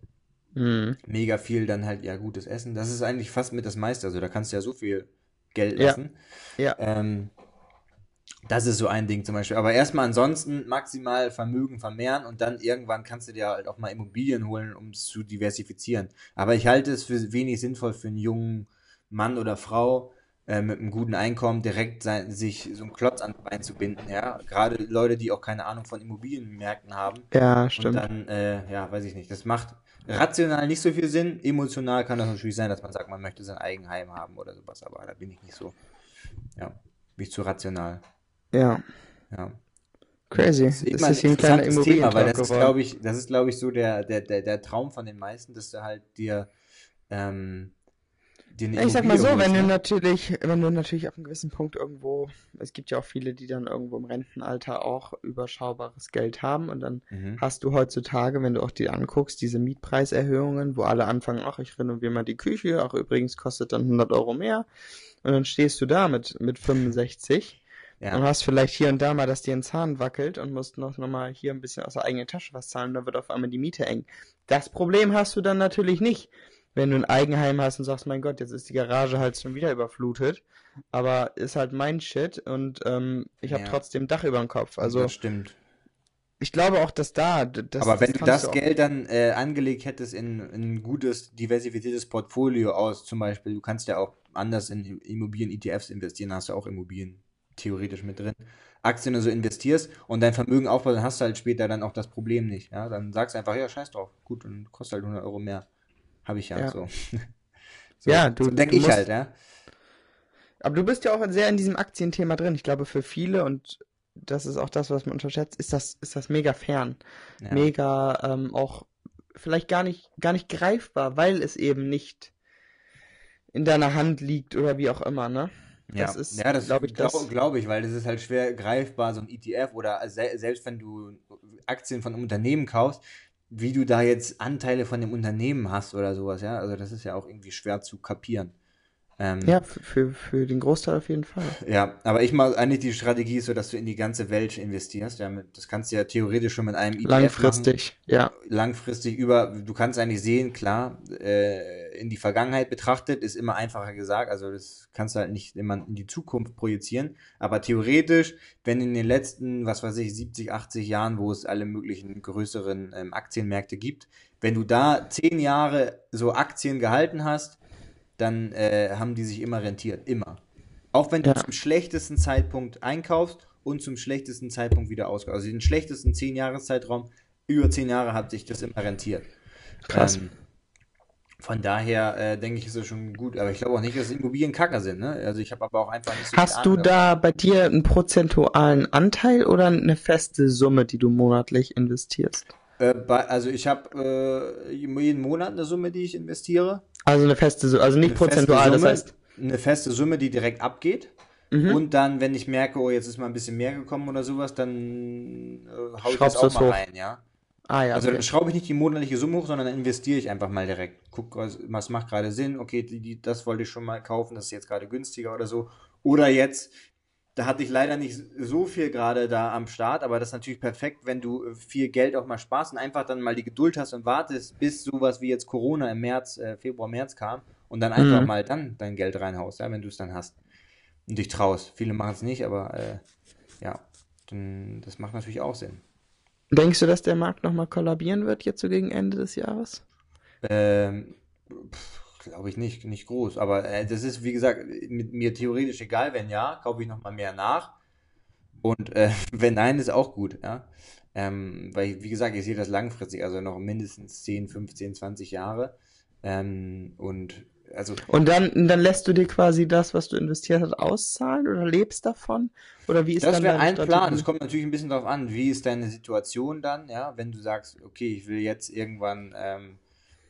hm. Mega viel dann halt, ja, gutes Essen. Das ist eigentlich fast mit das meiste. Also, da kannst du ja so viel Geld Ja. lassen. ja. Ähm, das ist so ein Ding zum Beispiel. Aber erstmal ansonsten maximal Vermögen vermehren und dann irgendwann kannst du dir halt auch mal Immobilien holen, um es zu diversifizieren. Aber ich halte es für wenig sinnvoll für einen jungen Mann oder Frau äh, mit einem guten Einkommen direkt sein, sich so einen Klotz an Bein zu binden. Ja, gerade Leute, die auch keine Ahnung von Immobilienmärkten haben. Ja, Und stimmt. dann, äh, ja, weiß ich nicht. Das macht rational nicht so viel Sinn. Emotional kann das natürlich sein, dass man sagt, man möchte sein Eigenheim haben oder sowas. Aber da bin ich nicht so. Ja, bin ich zu rational. Ja, Ja. crazy. Das Das ist ist, eben ein kleiner interessantes Thema, weil das ist, glaube ich, das ist, glaube ich, so der, der, der, der Traum von den meisten, dass du halt dir, ähm, dir eine Ja, Ich sag mal so, wenn du ne? natürlich, wenn du natürlich auf einem gewissen Punkt irgendwo, es gibt ja auch viele, die dann irgendwo im Rentenalter auch überschaubares Geld haben und dann Mhm. hast du heutzutage, wenn du auch die anguckst, diese Mietpreiserhöhungen, wo alle anfangen, ach, ich renoviere mal die Küche, ach, übrigens kostet dann 100 Euro mehr und dann stehst du da mit, mit 65 und Ja, hast vielleicht hier und da mal, dass dir ein Zahn wackelt und musst noch, noch mal hier ein bisschen aus der eigenen Tasche was zahlen, dann wird auf einmal die Miete eng. Das Problem hast du dann natürlich nicht, wenn du ein Eigenheim hast und sagst, mein Gott, jetzt ist die Garage halt schon wieder überflutet, aber ist halt mein Shit und ähm, ich habe Ja. trotzdem Dach über dem Kopf. Also das stimmt. ich glaube auch, dass da, das, Aber wenn du das auch- Geld dann äh, angelegt hättest in, in ein gutes, diversifiziertes Portfolio aus, zum Beispiel, du kannst ja auch anders in Immobilien-ETFs investieren, hast du auch Immobilien theoretisch mit drin. Aktien oder so investierst und dein Vermögen aufbaust, dann hast du halt später dann auch das Problem nicht. Ja? Dann sagst du einfach, ja, scheiß drauf, gut, dann kostet halt 100 Euro mehr. Habe ich ja, Ja. so. so. Ja, du- so denke ich musst- halt, ja. Aber du bist ja auch sehr in diesem Aktienthema drin. Ich glaube, für viele, und das ist auch das, was man unterschätzt, ist das, ist das mega fern. ja. Mega ähm, auch vielleicht gar nicht, gar nicht greifbar, weil es eben nicht in deiner Hand liegt oder wie auch immer, ne? Ja, Das ist, ja, das glaub ich, glaube das- glaub ich, weil das ist halt schwer greifbar, so ein ETF oder se selbst wenn du Aktien von einem Unternehmen kaufst, wie du da jetzt Anteile von dem Unternehmen hast oder sowas, ja, also das ist ja auch irgendwie schwer zu kapieren. Ähm, Ja, für, für, für den Großteil auf jeden Fall. ja, aber ich mache eigentlich die Strategie so, dass du in die ganze Welt investierst. Ja, mit, das kannst du ja theoretisch schon mit einem ETF machen Langfristig, ja. langfristig über, du kannst eigentlich sehen, klar, äh, in die Vergangenheit betrachtet ist immer einfacher gesagt, also das kannst du halt nicht immer in die Zukunft projizieren, aber theoretisch, wenn in den letzten, was weiß ich, 70, 80 Jahren, wo es alle möglichen größeren ähm, Aktienmärkte gibt, wenn du da zehn Jahre so Aktien gehalten hast, dann äh, haben die sich immer rentiert, immer. Auch wenn du Ja. zum schlechtesten Zeitpunkt einkaufst und zum schlechtesten Zeitpunkt wieder auskaufst. Also den schlechtesten 10 Jahreszeitraum, über 10 Jahre hat sich das immer rentiert. Krass. Ähm, von daher äh, denke ich, ist das schon gut. Aber ich glaube auch nicht, dass Immobilien Kacker sind. Ne? Also ich habe aber auch einfach nicht so Hast du Ahnung da bei dir einen prozentualen Anteil oder eine feste Summe, die du monatlich investierst? Äh, bei, also ich habe äh, jeden Monat eine Summe, die ich investiere. Also eine feste Summe, also nicht prozentual, das Summe, heißt. Eine feste Summe, die direkt abgeht. Mhm. Und dann, wenn ich merke, oh, jetzt ist mal ein bisschen mehr gekommen oder sowas, dann äh, hau ich das auch du's mal hoch. rein, ja. Ah ja, Also okay. dann schraube ich nicht die monatliche Summe hoch, sondern dann investiere ich einfach mal direkt. Guck, was, was macht gerade Sinn. Okay, die, die, das wollte ich schon mal kaufen, das ist jetzt gerade günstiger oder so. Oder jetzt, da hatte ich leider nicht so viel gerade da am Start, aber das ist natürlich perfekt, wenn du äh, viel Geld auch mal sparst und einfach dann mal die Geduld hast und wartest, bis sowas wie jetzt Corona im März, äh, Februar, März kam und dann einfach Mhm. mal dann dein Geld reinhaust, ja, wenn du es dann hast. Und dich traust. Viele machen es nicht, aber äh, ja, dann, das macht natürlich auch Sinn. Denkst du, dass der Markt nochmal kollabieren wird jetzt so gegen Ende des Jahres? Ähm, glaube ich nicht, nicht groß. Aber äh, das ist, wie gesagt, mit mir theoretisch egal, wenn ja, kaufe ich nochmal mehr nach. Und äh, wenn nein, ist auch gut, ja. Ähm, weil, wie gesagt, ich sehe das langfristig, also noch mindestens 10, 15, 20 Jahre. Ähm, und also Und dann, dann lässt du dir quasi das, was du investiert hast, auszahlen oder lebst davon? Oder wie ist Das dann wäre ein Plan. Strategie? Es kommt natürlich ein bisschen darauf an, wie ist deine Situation dann, ja, wenn du sagst, okay, ich will jetzt irgendwann, ähm,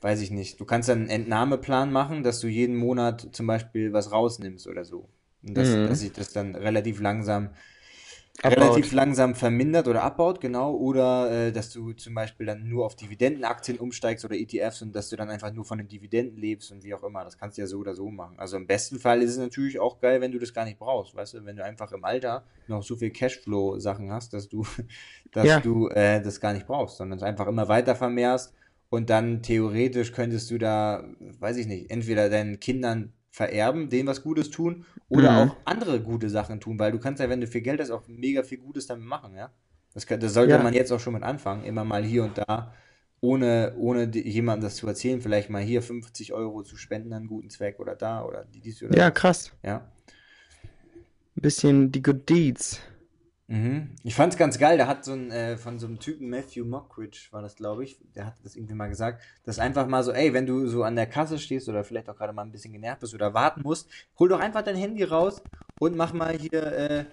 weiß ich nicht, du kannst dann einen Entnahmeplan machen, dass du jeden Monat zum Beispiel was rausnimmst oder so. Und dass, Mhm. dass sich das dann relativ langsam, Abbaut. relativ langsam vermindert oder abbaut, genau. Oder äh, dass du zum Beispiel dann nur auf Dividendenaktien umsteigst oder ETFs und dass du dann einfach nur von den Dividenden lebst und wie auch immer. Das kannst du ja so oder so machen. Also im besten Fall ist es natürlich auch geil, wenn du das gar nicht brauchst, weißt du, wenn du einfach im Alter noch so viel Cashflow-Sachen hast, dass du, dass Ja. du äh, das gar nicht brauchst, sondern es einfach immer weiter vermehrst und dann theoretisch könntest du da, weiß ich nicht, entweder deinen Kindern vererben, denen was Gutes tun oder Mhm. auch andere gute Sachen tun, weil du kannst ja, wenn du viel Geld hast, auch mega viel Gutes damit machen, ja. Das, das sollte Ja. man jetzt auch schon mit anfangen, immer mal hier und da, ohne, ohne jemandem das zu erzählen, vielleicht mal hier 50 Euro zu spenden an einen guten Zweck oder da oder dies oder Ja, das, krass. ja. Ein bisschen die Good Deeds. Mhm. Ich fand's ganz geil, da hat so ein, äh, von so einem Typen, Matthew Mockridge war das, glaube ich, der hat das irgendwie mal gesagt, dass einfach mal so, ey, wenn du so an der Kasse stehst oder vielleicht auch gerade mal ein bisschen genervt bist oder warten musst, hol doch einfach dein Handy raus und mach mal hier äh,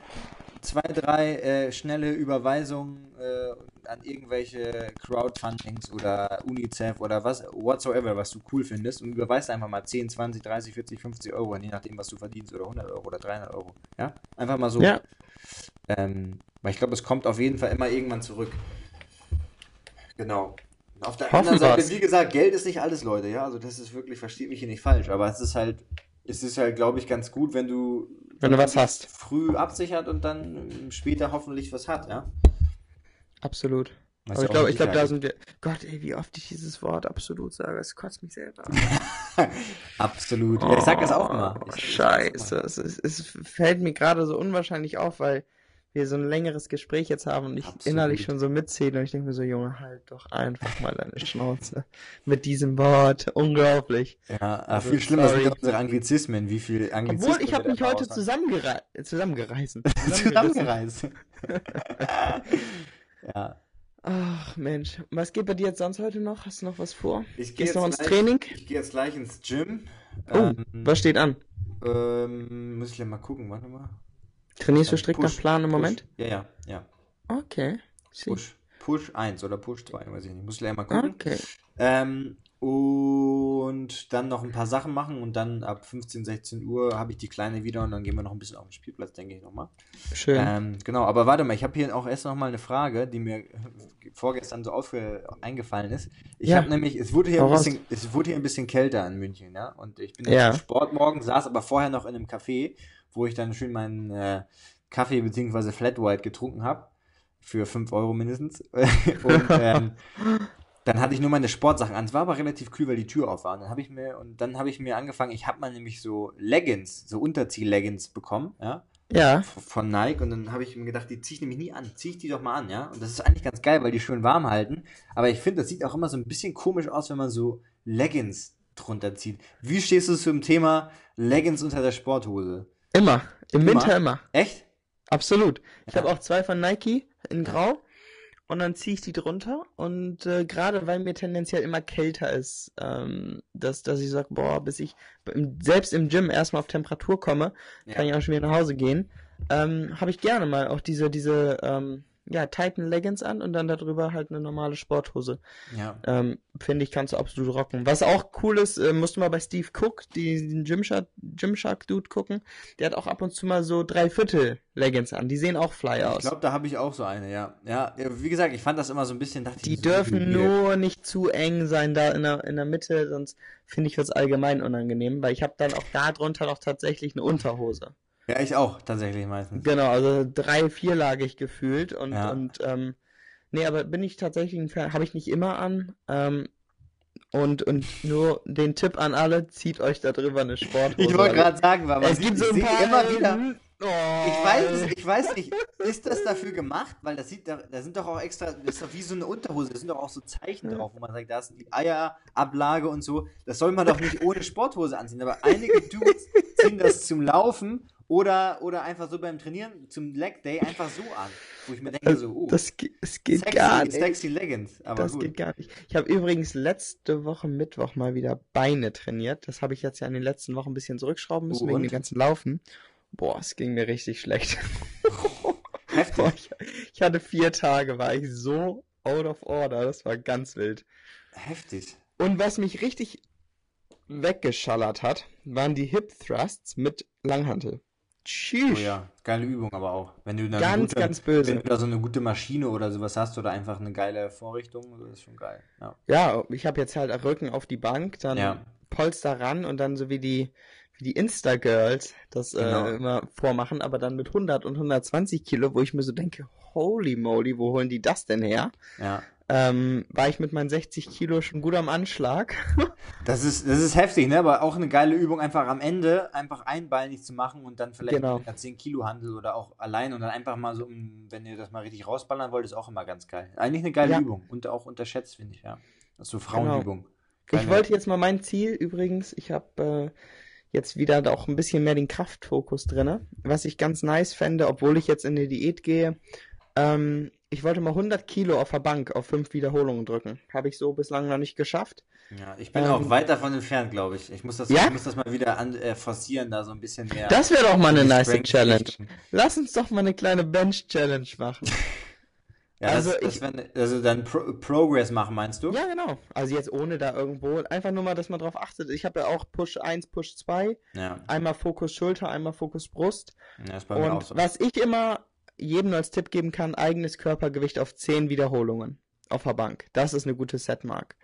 zwei, drei äh, schnelle Überweisungen äh, an irgendwelche Crowdfundings oder UNICEF oder was, whatsoever, was du cool findest und überweist einfach mal 10, 20, 30, 40, 50 Euro, je nachdem, was du verdienst oder 100 Euro oder 300 Euro, ja? Einfach mal so. Ja. Ähm, weil ich glaube, es kommt auf jeden Fall immer irgendwann zurück. Genau. Auf der Hoffen anderen Seite, wie gesagt, Geld ist nicht alles, Leute, ja. Also das ist wirklich, versteht mich hier nicht falsch, aber es ist halt, es ist halt, glaube ich, ganz gut, wenn du, Wenn du was hast. früh absichert und dann später hoffentlich was hat, ja. Absolut. Was Aber ich glaube, ich glaube, da sind wir. Gott, ey, wie oft ich dieses Wort absolut sage, es kotzt mich selber. Absolut. Ja, ich sag das auch immer. Oh, Ich, Scheiße, es, es fällt mir gerade so unwahrscheinlich auf, weil wir so ein längeres Gespräch jetzt haben und ich Absolut. innerlich schon so mitzähle und ich denke mir so, Junge, halt doch einfach mal deine Schnauze mit diesem Wort. Unglaublich. Ja, Also, viel schlimmer sind sorry. ja unsere Anglizismen, wie viel Anglizismen Obwohl, ich habe mich heute raushauen. zusammengerei zusammengereißen. zusammengereist. ja. Ach Mensch, was geht bei dir jetzt sonst heute noch? Hast du noch was vor? Ich gehe Gehst du noch ins jetzt gleich, Training? ich gehe jetzt gleich ins Gym. Oh, Ähm, was steht an? ähm, muss ich ja mal gucken, warte mal. Trainierst du strikt Push, nach Plan im Push. Moment? Ja, ja, ja. Okay. See. Push. Push 1 oder Push 2, weiß ich nicht. Muss ich gleich mal gucken. Okay. Ähm, und dann noch ein paar Sachen machen und dann ab 15, 16 Uhr habe ich die Kleine wieder und dann gehen wir noch ein bisschen auf den Spielplatz, denke ich nochmal. Schön. Ähm, genau, aber warte mal, ich habe hier auch erst noch mal eine Frage, die mir vorgestern so aufge eingefallen ist. Ich Ja. habe nämlich, es wurde hier ein bisschen, es wurde hier ein bisschen kälter in München, ja, und ich bin Ja. zum Sport morgen, saß aber vorher noch in einem Café, wo ich dann schön meinen äh, Kaffee bzw. Flat White getrunken habe, für 5 Euro mindestens. und ähm, dann hatte ich nur meine Sportsachen an. Es war aber relativ kühl, weil die Tür auf war. Und dann habe ich mir und dann habe ich mir angefangen. Ich habe mal nämlich so Leggings, so Unterzieh-Leggings bekommen, ja, Ja. von Nike. Und dann habe ich mir gedacht, die ziehe ich nämlich nie an. Ziehe ich die doch mal an, ja. Und das ist eigentlich ganz geil, weil die schön warm halten. Aber ich finde, das sieht auch immer so ein bisschen komisch aus, wenn man so Leggings drunter zieht. Wie stehst du zum Thema Leggings unter der Sporthose? Immer. Im Immer? Winter immer. Echt? Absolut. Ich Ja. habe auch zwei von Nike in Grau und dann ziehe ich die drunter und äh, gerade weil mir tendenziell immer kälter ist, ähm, dass, dass ich sage, boah, bis ich im, selbst im Gym erstmal auf Temperatur komme, kann ich auch schon wieder nach Hause gehen, ähm, habe ich gerne mal auch diese, diese, ähm, ja, Titan Leggings an und dann darüber halt eine normale Sporthose. Ja. Ähm, Finde ich, kannst du absolut rocken. Was auch cool ist, äh, musst du mal bei Steve Cook, die, den Gymshark, Gymshark Dude gucken. Der hat auch ab und zu mal so Dreiviertel Leggings an. Die sehen auch fly Ich aus. glaube, da habe ich auch so eine, ja. Ja, wie gesagt, ich fand das immer so ein bisschen, dachte Die ich, so dürfen weird. nur nicht zu eng sein da in der, in der Mitte, sonst finde ich es allgemein unangenehm, weil ich habe dann auch da drunter noch tatsächlich eine Unterhose. Ja, ich auch, tatsächlich meistens. Genau, also drei, vierlagig gefühlt und, Ja. und ähm, nee, aber bin ich tatsächlich ein Fan, habe ich nicht immer an. Ähm, und, und nur den Tipp an alle, zieht euch da drüber eine Sporthose. Ich wollte gerade sagen, man Es gibt so ein paar immer wieder. Oh, Ich weiß, ich weiß nicht, ist das dafür gemacht? Weil das sieht, da, da sind doch auch extra, das ist doch wie so eine Unterhose, da sind doch auch so Zeichen drauf, wo man sagt, da ist die Eierablage und so. Das soll man doch nicht ohne Sporthose anziehen. Aber einige Dudes ziehen das zum Laufen Oder, oder einfach so beim Trainieren zum Leg Day einfach so an. Wo ich mir denke, so, oh, Das, ge- es geht sexy, gar nicht. sexy Leggings. Aber das gut. geht gar nicht. Ich habe übrigens letzte Woche Mittwoch mal wieder Beine trainiert. Das habe ich jetzt ja in den letzten Wochen ein bisschen zurückschrauben müssen Oh, wegen und? dem ganzen Laufen. Boah, es ging mir richtig schlecht. Heftig. Boah, ich, ich hatte vier Tage, war ich so out of order. Das war ganz wild. Heftig. Und was mich richtig weggeschallert hat, waren die Hip Thrusts mit Langhantel. Tschüss. Oh ja, geile Übung aber auch. Wenn du Ganz, gute, ganz böse. Wenn du da so eine gute Maschine oder sowas hast oder einfach eine geile Vorrichtung, das ist schon geil. Ja. Ja, ich habe jetzt halt Rücken auf die Bank, dann Ja. Polster ran und dann so wie die wie die Insta-Girls das Genau. äh, immer vormachen, aber dann mit 100 und 120 Kilo, wo ich mir so denke, holy moly, wo holen die das denn her? ja. Ähm, war ich mit meinen 60 Kilo schon gut am Anschlag. Das ist, das ist heftig, ne? Aber auch eine geile Übung, einfach am Ende einfach einbeinig zu machen und dann vielleicht Genau. mit einer 10 Kilo Handel oder auch allein und dann einfach mal so, um, wenn ihr das mal richtig rausballern wollt, ist auch immer ganz geil. Eigentlich eine geile Ja. Übung und auch unterschätzt, finde ich, ja. Das ist so Frauenübung. Ich Geile- wollte jetzt mal mein Ziel übrigens, ich habe äh, jetzt wieder auch ein bisschen mehr den Kraftfokus drinne, was ich ganz nice fände, obwohl ich jetzt in die Diät gehe. Ähm, ich wollte mal 100 Kilo auf der Bank auf fünf Wiederholungen drücken. Habe ich so bislang noch nicht geschafft. Ja, ich bin Ähm, auch weit davon entfernt, glaube ich. Ich muss das, Ja? ich muss das mal wieder an, äh, forcieren, da so ein bisschen mehr. Das wäre doch mal eine nice Strength Challenge. Lass uns doch mal eine kleine Bench-Challenge machen. Ja, Also das, das ich- wär also dann Pro Progress machen, meinst du? Ja, genau. Also jetzt ohne da irgendwo, einfach nur mal, dass man drauf achtet. Ich habe ja auch Push 1, Push 2, Ja, einmal Fokus Schulter, einmal Fokus Brust. ja ist bei mir auch Und so. was ich immer jedem als Tipp geben kann, eigenes Körpergewicht auf 10 Wiederholungen auf der Bank. Das ist eine gute Setmark.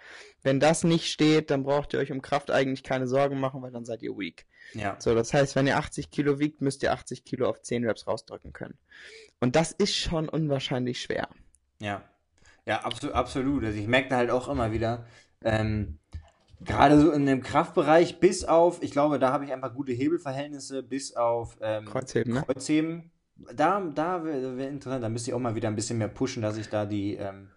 Wenn das nicht steht, dann braucht ihr euch um Kraft eigentlich keine Sorgen machen, weil dann seid ihr weak. Ja, So, das heißt, wenn ihr 80 Kilo wiegt, müsst ihr 80 Kilo auf 10 Reps rausdrücken können. Und das ist schon unwahrscheinlich schwer. ja. Ja, absolut, absolut. Also ich merke da halt auch immer wieder, ähm, gerade so in dem Kraftbereich, bis auf, ich glaube, da habe ich einfach gute Hebelverhältnisse, bis auf ähm, Kreuzheben, ne? Kreuzheben. Da, da wäre wär interessant, da müsste ich auch mal wieder ein bisschen mehr pushen, dass ich da die, ähm,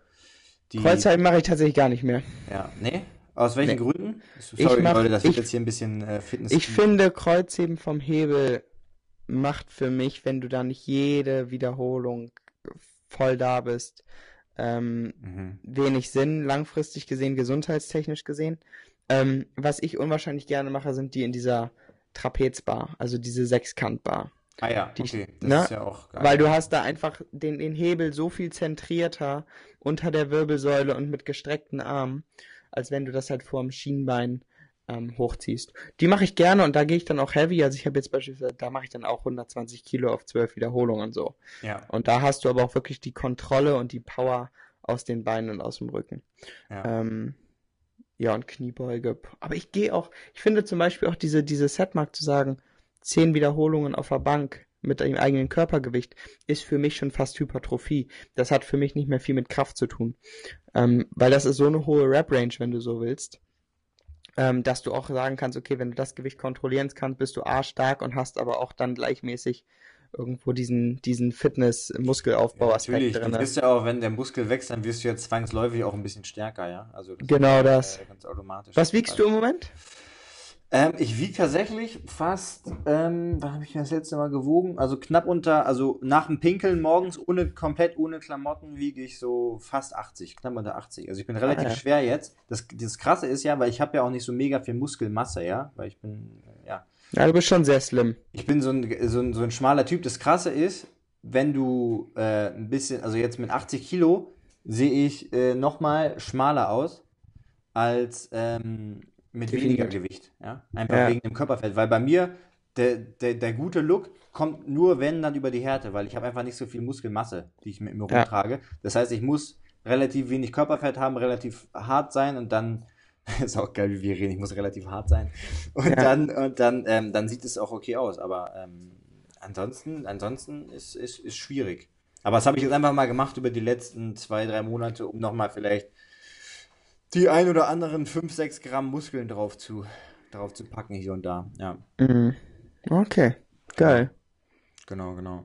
die, Kreuzheben mache ich tatsächlich gar nicht mehr. ja, nee? Aus welchen Nee. Gründen? Ich Sorry, mach- Leute, das wird ich- jetzt hier ein bisschen äh, Fitness. Ich finde, Kreuzheben vom Hebel macht für mich, wenn du da nicht jede Wiederholung voll da bist, ähm, Mhm. wenig Sinn, langfristig gesehen, gesundheitstechnisch gesehen. Ähm, was ich unwahrscheinlich gerne mache, sind die in dieser Trapezbar, also diese Sechskantbar. Ah ja, Die- okay. Das ne? ist ja auch geil. Weil du hast da einfach den, den Hebel so viel zentrierter unter der Wirbelsäule und mit gestreckten Armen, als wenn du das halt vor dem Schienbein ähm, hochziehst. Die mache ich gerne und da gehe ich dann auch heavy. Also ich habe jetzt beispielsweise, da mache ich dann auch 120 Kilo auf 12 Wiederholungen so. ja, Und da hast du aber auch wirklich die Kontrolle und die Power aus den Beinen und aus dem Rücken. ja. Ähm, ja, und Kniebeuge. Aber ich gehe auch, ich finde zum Beispiel auch diese, diese Setmark zu sagen, 10 Wiederholungen auf der Bank mit dem eigenen Körpergewicht ist für mich schon fast Hypertrophie. Das hat für mich nicht mehr viel mit Kraft zu tun. Ähm, weil das ist so eine hohe Rep-Range, wenn du so willst, ähm, dass du auch sagen kannst, okay, wenn du das Gewicht kontrollieren kannst, bist du A stark und hast aber auch dann gleichmäßig irgendwo diesen, diesen Fitness-Muskelaufbau-Aspekt Natürlich, du drin. wirst ja auch, wenn der Muskel wächst, dann wirst du ja zwangsläufig auch ein bisschen stärker, ja. Also das Genau ist, das. Äh, ganz automatisch. Was wiegst du im Moment? Ähm, ich wiege tatsächlich fast, ähm, wann habe ich das letzte Mal gewogen? Also knapp unter, also nach dem Pinkeln morgens ohne, komplett ohne Klamotten wiege ich so fast 80, knapp unter 80. Also ich bin relativ Ah, ja. schwer jetzt. Das, das Krasse ist ja, weil ich habe ja auch nicht so mega viel Muskelmasse, ja, weil ich bin, äh, ja, Ja, du bist schon sehr slim. ich bin so ein, so ein, so ein schmaler Typ. Das Krasse ist, wenn du äh, ein bisschen, also jetzt mit 80 Kilo, sehe ich äh, nochmal schmaler aus als ähm, mit weniger Gewicht. Ja? Einfach Ja. wegen dem Körperfett. Weil bei mir, der, der, der gute Look kommt nur, wenn, dann über die Härte, weil ich habe einfach nicht so viel Muskelmasse, die ich mit mir Ja. rumtrage. Das heißt, ich muss relativ wenig Körperfett haben, relativ hart sein und dann ist auch geil, wie wir reden. Ich muss relativ hart sein. Und Ja. dann, und dann, ähm, dann sieht es auch okay aus. Aber ähm, ansonsten, ansonsten ist, ist, ist schwierig. Aber das habe ich jetzt einfach mal gemacht über die letzten zwei, drei Monate, um nochmal vielleicht die ein oder anderen 5, 6 Gramm Muskeln drauf zu, drauf zu packen hier und da. Ja, Mhm. Okay, geil. genau, genau.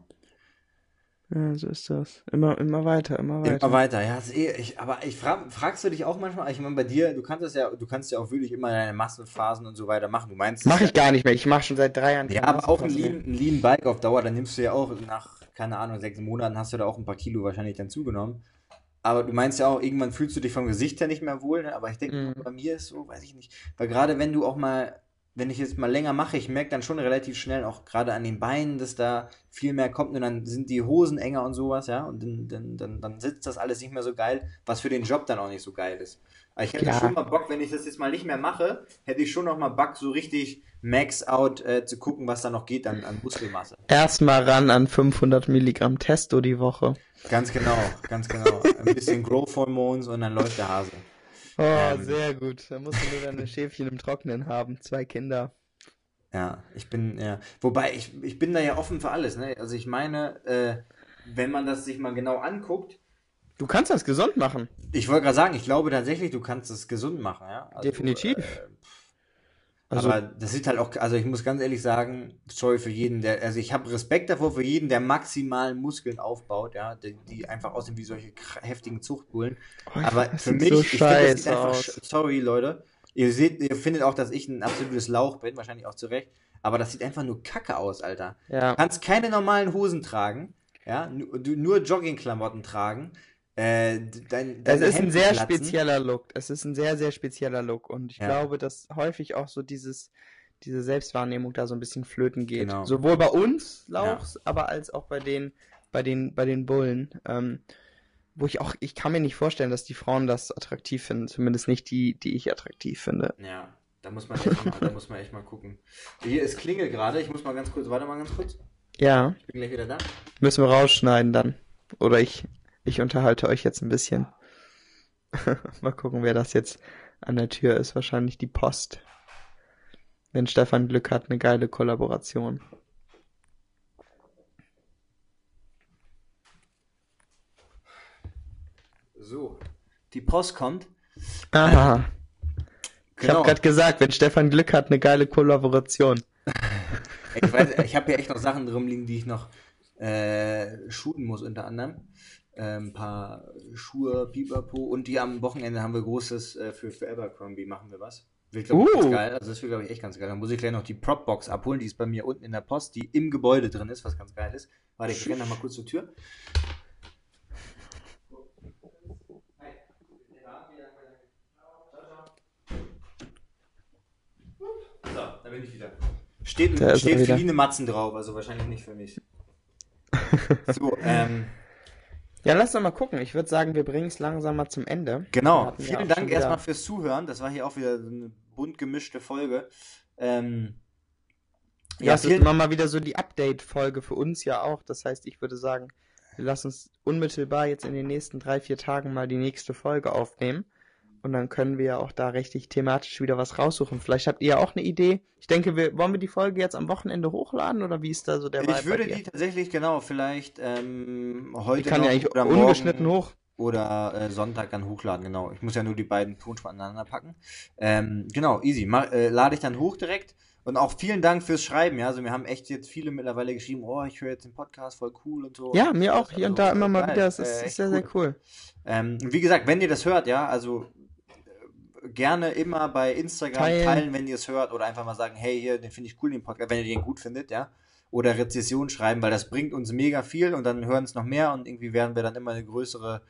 Ja, so ist das. Immer, immer weiter, immer weiter. Immer weiter, ja. eh, ich, aber ich frag, fragst du dich auch manchmal, ich meine, bei dir, du kannst das ja, du kannst ja auch wirklich immer deine Massenphasen und so weiter machen. Du meinst Mach ich gar nicht mehr. Ich mache schon seit drei Jahren Ja, aber auch ein Lean, ein Lean Bike auf Dauer, dann nimmst du ja auch nach, keine Ahnung, sechs Monaten hast du da auch ein paar Kilo wahrscheinlich dann zugenommen. Aber du meinst ja auch, irgendwann fühlst du dich vom Gesicht her nicht mehr wohl, ne? aber ich denke, Mhm. bei mir ist so, weiß ich nicht. Weil gerade wenn du auch mal, wenn ich jetzt mal länger mache, ich merke dann schon relativ schnell auch gerade an den Beinen, dass da viel mehr kommt und dann sind die Hosen enger und sowas, ja, und dann, dann, dann, dann sitzt das alles nicht mehr so geil, was für den Job dann auch nicht so geil ist. Aber ich hätte Ja. schon mal Bock, wenn ich das jetzt mal nicht mehr mache, hätte ich schon noch mal Bock, so richtig max out äh, zu gucken, was da noch geht an, an Muskelmasse. Erstmal ran an 500 Milligramm Testo die Woche. Ganz genau, ganz genau. Ein bisschen Growth Hormones und dann läuft der Hase. Oh, Ähm. sehr gut. Da musst du nur deine Schäfchen im Trocknen haben. Zwei Kinder. Ja, ich bin, ja. Wobei, ich, ich bin da ja offen für alles, ne? Also ich meine, äh, wenn man das sich mal genau anguckt, Du kannst das gesund machen. ich wollte gerade sagen, ich glaube tatsächlich, du kannst es gesund machen, ja. Also, Definitiv. Äh, Also, aber das sieht halt auch, also ich muss ganz ehrlich sagen, sorry für jeden, der, also ich habe Respekt davor für jeden, der maximal Muskeln aufbaut, ja, die, die einfach aussehen wie solche heftigen Zuchtbullen. oh, Aber für mich, so ich finde, das einfach, sorry Leute, ihr seht, ihr findet auch, dass ich ein absolutes Lauch bin, wahrscheinlich auch zu Recht, aber das sieht einfach nur kacke aus, Alter. Ja. Du kannst keine normalen Hosen tragen, ja, nur Joggingklamotten tragen, äh, dein, Es ist ein sehr platzen. spezieller Look. Es ist ein sehr, sehr spezieller Look. Und ich Ja. glaube, dass häufig auch so dieses, diese Selbstwahrnehmung da so ein bisschen flöten geht. Genau. Sowohl bei uns Lauchs, aber als auch bei den, bei den, bei den Bullen. Ähm, wo ich auch, ich kann mir nicht vorstellen, dass die Frauen das attraktiv finden. Zumindest nicht die, die ich attraktiv finde. Ja, da muss man echt mal, da muss man echt mal gucken. Hier ist Klingel gerade, ich muss mal ganz kurz, warte mal ganz kurz. Ja, Ich bin gleich wieder da. müssen wir rausschneiden dann. Oder ich, ich unterhalte euch jetzt ein bisschen. Mal gucken, wer das jetzt an der Tür ist. Wahrscheinlich die Post. Wenn Stefan Glück hat, eine geile Kollaboration. So, die Post kommt. Aha. Ich Genau. habe gerade gesagt, wenn Stefan Glück hat, eine geile Kollaboration. Ich weiß, ich habe hier echt noch Sachen drum liegen, die ich noch äh, shooten muss, unter anderem. Ein paar Schuhe, Pipapo und die am Wochenende haben wir großes äh, für, für Abercrombie, machen wir was. Wird, glaube ich, Uh. ganz geil. Also das wird, glaube ich, echt ganz geil. Dann muss ich gleich noch die Propbox abholen, die ist bei mir unten in der Post, die im Gebäude drin ist, was ganz geil ist. Warte, ich renne noch mal kurz zur Tür. So, da bin ich wieder. Steht, steht wieder. Feline Matzen drauf, also wahrscheinlich nicht für mich. So, ähm, Ja, lass doch mal gucken. Ich würde sagen, wir bringen es langsam mal zum Ende. Genau. ja Vielen Dank erstmal fürs Zuhören. Das war hier auch wieder so eine bunt gemischte Folge. Ähm, Ja, es ist immer mal wieder so die Update-Folge für uns ja auch. Das heißt, ich würde sagen, wir lassen uns unmittelbar jetzt in den nächsten drei, vier Tagen mal die nächste Folge aufnehmen. Und dann können wir ja auch da richtig thematisch wieder was raussuchen. Vielleicht habt ihr ja auch eine Idee. Ich denke, wir, wollen wir die Folge jetzt am Wochenende hochladen oder wie ist da so der Vibe ich würde bei dir? die tatsächlich, genau, vielleicht ähm, heute Die kann ja eigentlich oder ungeschnitten morgen hoch. oder äh, Sonntag dann hochladen, genau. Ich muss ja nur die beiden Tonspuren aneinander packen. Ähm, genau, easy. Mach, äh, lade ich dann hoch direkt. Und auch vielen Dank fürs Schreiben, ja. Also wir haben echt jetzt viele mittlerweile geschrieben, oh, ich höre jetzt den Podcast voll cool und so. Ja, Und mir das- auch. Hier und also, da immer mal geil. wieder. Es Äh, ist, echt ist sehr, sehr cool. Ähm, und wie gesagt, wenn ihr das hört, ja, also äh, gerne immer bei Instagram Teilen. teilen, wenn ihr es hört, oder einfach mal sagen, hey, hier, den finde ich cool, den Podcast, wenn ihr den gut findet, ja. Oder Rezession schreiben, weil das bringt uns mega viel und dann hören es noch mehr und irgendwie werden wir dann immer eine größere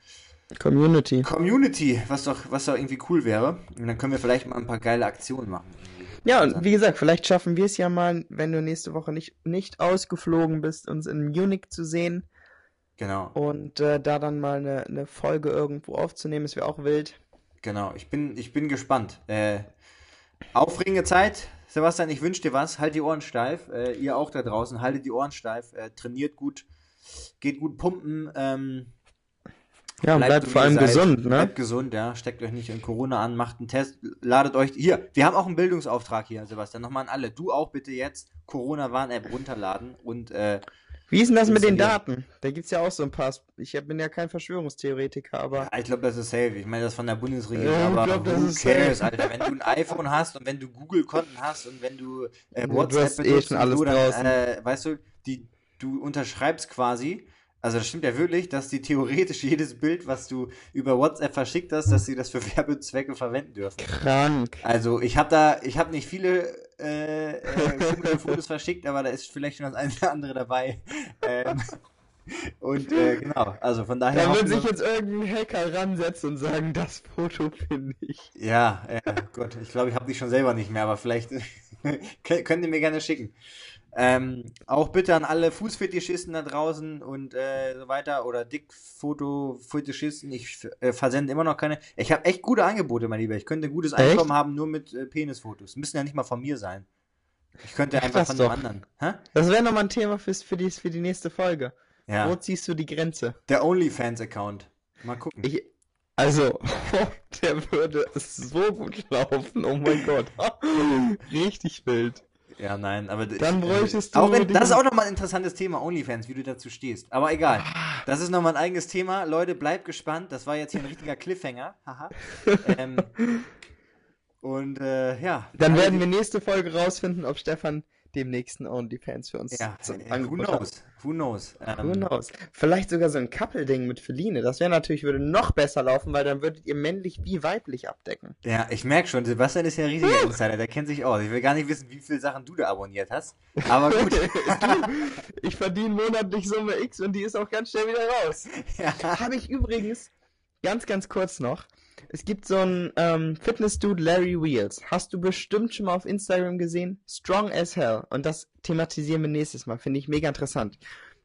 Community. Community, was doch, was doch irgendwie cool wäre. Und dann können wir vielleicht mal ein paar geile Aktionen machen. Ja, und wie gesagt, vielleicht schaffen wir es ja mal, wenn du nächste Woche nicht, nicht ausgeflogen bist, uns in Munich zu sehen Genau, und äh, da dann mal eine, eine Folge irgendwo aufzunehmen. Es wäre auch wild. Genau. Ich bin, ich bin gespannt. Äh, aufregende Zeit. Sebastian, ich wünsche dir was. Halt die Ohren steif. Äh, ihr auch da draußen, haltet die Ohren steif. Äh, trainiert gut. Geht gut pumpen. Ähm, Ja, und bleibt so, vor allem seid. gesund, ne? Bleibt gesund, ja. Steckt euch nicht in Corona an, macht einen Test, ladet euch. Hier, wir haben auch einen Bildungsauftrag hier, Sebastian. Nochmal an alle. Du auch bitte jetzt Corona-Warn-App runterladen und äh, Wie ist denn das mit den. Daten? Da gibt's ja auch so ein paar. Ich bin ja kein Verschwörungstheoretiker, aber Ja, ich glaube, das ist safe. Ich meine, das von der Bundesregierung. Ja, ich aber glaub, das who ist cares, safe. Alter? Wenn du ein iPhone hast und wenn du Google-Konten hast und wenn du äh, Du WhatsApp hast eh benutzt schon und alles so, dann, äh, weißt du, die, du unterschreibst quasi Also das stimmt ja wirklich, dass die theoretisch jedes Bild, was du über WhatsApp verschickt hast, dass sie das für Werbezwecke verwenden dürfen. Krank. Also ich habe da, ich habe nicht viele äh, äh, komische Fotos verschickt, aber da ist vielleicht schon das eine oder andere dabei. Ähm, und äh, genau, also von daher. Da wird sich jetzt irgendein Hacker ransetzen und sagen, das Foto finde ich. Ja, äh, Gott, ich glaube, ich habe die schon selber nicht mehr, aber vielleicht könnt ihr mir gerne schicken. Ähm, auch bitte an alle Fußfetischisten da draußen und äh, so weiter oder Dickfoto-Fetischisten. Ich äh, versende immer noch keine. Ich habe echt gute Angebote, mein Lieber. Ich könnte ein gutes Echt? Einkommen haben, nur mit äh, Penisfotos. Müssen ja nicht mal von mir sein. Ich könnte einfach das von doch. anderen. Hä? Das wäre nochmal ein Thema fürs, für, die, für die nächste Folge. Wo Ja, ziehst du die Grenze? der OnlyFans-Account. Mal gucken. Ich, also, der würde so gut laufen, oh mein Gott. Richtig wild. Ja, nein, aber Dann bräuchtest du auch wenn, die- das ist auch nochmal ein interessantes Thema, OnlyFans, wie du dazu stehst. Aber egal. Das ist nochmal ein eigenes Thema. Leute, bleibt gespannt. Das war jetzt hier ein richtiger Cliffhanger. Haha. ähm, und äh, ja. Dann werden die- wir nächste Folge rausfinden, ob Stefan dem nächsten OnlyFans für uns Ja, who knows? Who knows? Who Ähm, knows? Vielleicht sogar so ein Couple-Ding mit Feline. Das wäre natürlich, würde noch besser laufen, weil dann würdet ihr männlich wie weiblich abdecken. ja, ich merke schon, Sebastian ist ja ein riesiger Insider, der kennt sich aus. Ich will gar nicht wissen, wie viele Sachen du da abonniert hast. Aber gut. ich verdiene monatlich Summe X und die ist auch ganz schnell wieder raus. ja. Habe ich übrigens, ganz, ganz kurz noch, es gibt so einen ähm, Fitness-Dude Larry Wheels. Hast du bestimmt schon mal auf Instagram gesehen? Strong as hell. Und das thematisieren wir nächstes Mal. Finde ich mega interessant.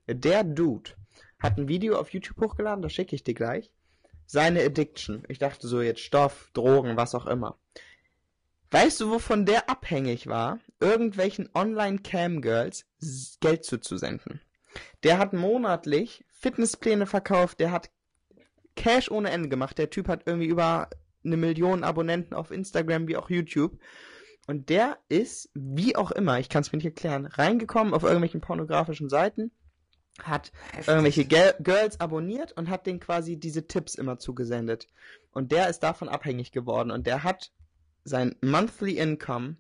Der Dude hat ein Video auf YouTube hochgeladen, das schicke ich dir gleich. Seine Addiction. Ich dachte so jetzt Stoff, Drogen, was auch immer. Weißt du, wovon der abhängig war? Irgendwelchen Online-Cam-Girls Geld zuzusenden. Der hat monatlich Fitnesspläne verkauft, der hat Cash ohne Ende gemacht. Der Typ hat irgendwie über eine Million Abonnenten auf Instagram wie auch YouTube. Und der ist, wie auch immer, ich kann es mir nicht erklären, reingekommen auf irgendwelchen pornografischen Seiten, hat irgendwelche Gel- Girls abonniert und hat denen quasi diese Tipps immer zugesendet. Und der ist davon abhängig geworden und der hat sein Monthly Income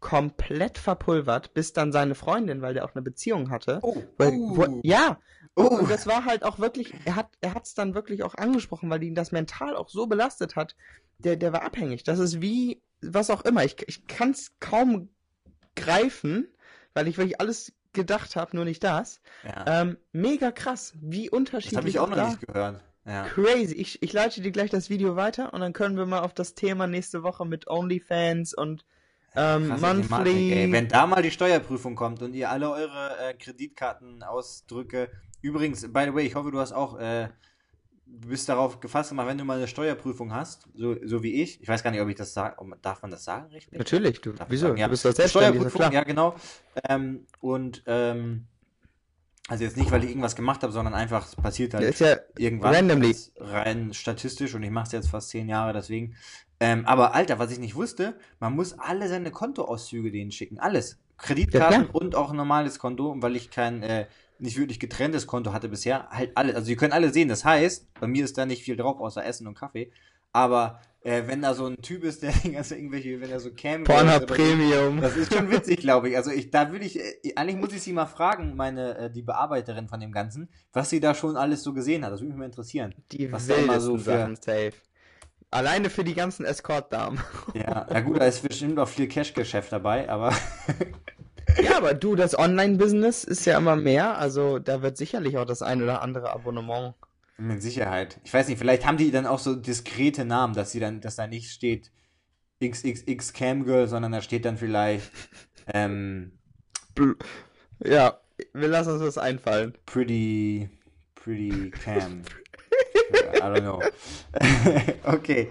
komplett verpulvert, bis dann seine Freundin, weil der auch eine Beziehung hatte, Oh, weil, oh. wo, ja, Oh. und das war halt auch wirklich, er hat er hat's dann wirklich auch angesprochen, weil ihn das mental auch so belastet hat. Der, der war abhängig. Das ist wie, was auch immer. Ich, ich kann es kaum greifen, weil ich wirklich alles gedacht habe, nur nicht das. Ja. Ähm, mega krass, wie Das habe unterschiedlich ich auch noch nicht gehört. Ja. Crazy. Ich, ich leite dir gleich das Video weiter und dann können wir mal auf das Thema nächste Woche mit OnlyFans und ähm, Thematik, Monthly. ey. Wenn da mal die Steuerprüfung kommt und ihr alle eure äh, Kreditkartenausdrücke. Übrigens, by the way, ich hoffe, du hast auch. Äh, du bist darauf gefasst gemacht, wenn du mal eine Steuerprüfung hast, so, so wie ich. Ich weiß gar nicht, ob ich das sage. Darf man das sagen, richtig? Natürlich, du, Darf wieso? sagen, ja. Du bist doch selbstständig, Steuerprüfung, ja, genau. Ähm, und, ähm, also jetzt nicht, weil ich irgendwas gemacht habe, sondern einfach, es passiert halt ja irgendwann. randomly. Rein statistisch und ich mache es jetzt fast zehn Jahre, deswegen. Ähm, aber Alter, was ich nicht wusste, man muss alle seine Kontoauszüge denen schicken. Alles. Kreditkarten Ja, und auch ein normales Konto, weil ich kein äh, nicht wirklich getrenntes Konto hatte bisher. Halt alles. Also, ihr könnt alle sehen. Das heißt, bei mir ist da nicht viel drauf, außer Essen und Kaffee. Aber äh, wenn da so ein Typ ist, der ganze irgendwelche, wenn er so Cam Pornhub Premium. das ist schon witzig, glaube ich. Also ich, da würde ich, äh, eigentlich muss ich sie mal fragen, meine, äh, die Bearbeiterin von dem Ganzen, was sie da schon alles so gesehen hat. Das würde mich mal interessieren. Die was da immer wildesten so für- Sachen safe. Alleine für die ganzen Escort-Damen. Ja, na gut, da ist bestimmt auch viel Cash-Geschäft dabei, aber ja, aber du, das Online-Business ist ja immer mehr. Also da wird sicherlich auch das ein oder andere Abonnement. mit Sicherheit. Ich weiß nicht, vielleicht haben die dann auch so diskrete Namen, dass sie dann, dass da nicht steht XXX Camgirl, sondern da steht dann vielleicht ähm, Ja, wir lassen uns das einfallen. Pretty Pretty Cam. I don't know. okay.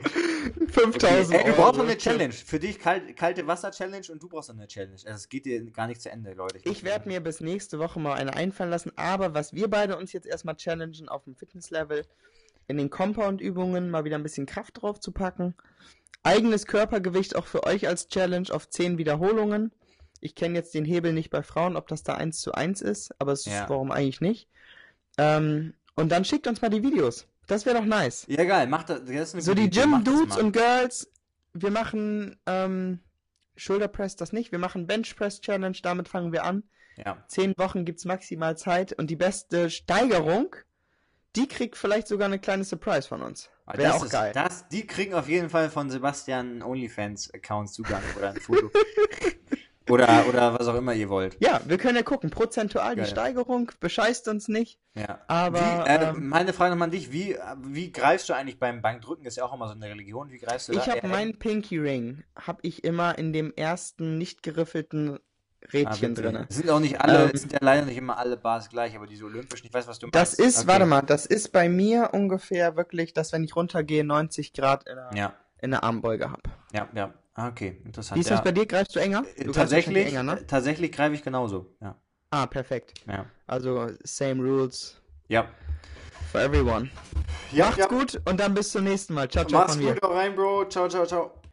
5000 Okay. Ey, du Euro. brauchst eine Challenge. Für dich kalt, kalte Wasser-Challenge und du brauchst eine Challenge. Also es geht dir gar nicht zu Ende, Leute. Ich werde mir bis nächste Woche mal eine einfallen lassen, aber was wir beide uns jetzt erstmal challengen auf dem Fitnesslevel, in den Compound-Übungen mal wieder ein bisschen Kraft drauf zu packen. Eigenes Körpergewicht auch für euch als Challenge auf 10 Wiederholungen. Ich kenne jetzt den Hebel nicht bei Frauen, ob das da 1 zu 1 ist, aber es Ja. ist warum eigentlich nicht. Ähm, und dann schickt uns mal die Videos. Das wäre doch nice. Ja, geil. Mach das. das So die Gym-Dudes und Girls, wir machen ähm, Shoulderpress das nicht, wir machen Benchpress Challenge, damit fangen wir an. Ja. Zehn Wochen gibt's maximal Zeit und die beste Steigerung, die kriegt vielleicht sogar eine kleine Surprise von uns. Aber Wäre das auch ist, geil. Das, die kriegen auf jeden Fall von Sebastian OnlyFans-Account Zugang oder ein Foto. Oder, oder was auch immer ihr wollt. Ja, wir können ja gucken, prozentual Geil. die Steigerung, bescheißt uns nicht. Ja. Aber, wie, äh, ähm, meine Frage nochmal an dich, wie, wie greifst du eigentlich beim Bankdrücken? Ist ja auch immer so eine Religion. Wie greifst du Ich da? habe eher meinen Pinky Ring, habe ich immer in dem ersten nicht geriffelten? Ah, Rädchen drinne. Es sind auch nicht alle, Ähm, sind ja leider nicht immer alle Bars gleich, aber diese olympischen, ich weiß, was du meinst. Das ist, Okay. warte mal, das ist bei mir ungefähr wirklich, dass wenn ich runtergehe, 90 Grad in der, Ja, in der Armbeuge habe. ja, ja. Ah, okay, interessant. Wie ist ja. das bei dir? Greifst du enger? Äh, Du tatsächlich, enger, ne? tatsächlich greife ich genauso. Ja, Ah, perfekt. ja. Also, same rules Ja. for everyone. ja Macht's gut und dann bis zum nächsten Mal. Ciao, ciao Mach's von mir. gut, rein, Bro. Ciao, ciao, ciao.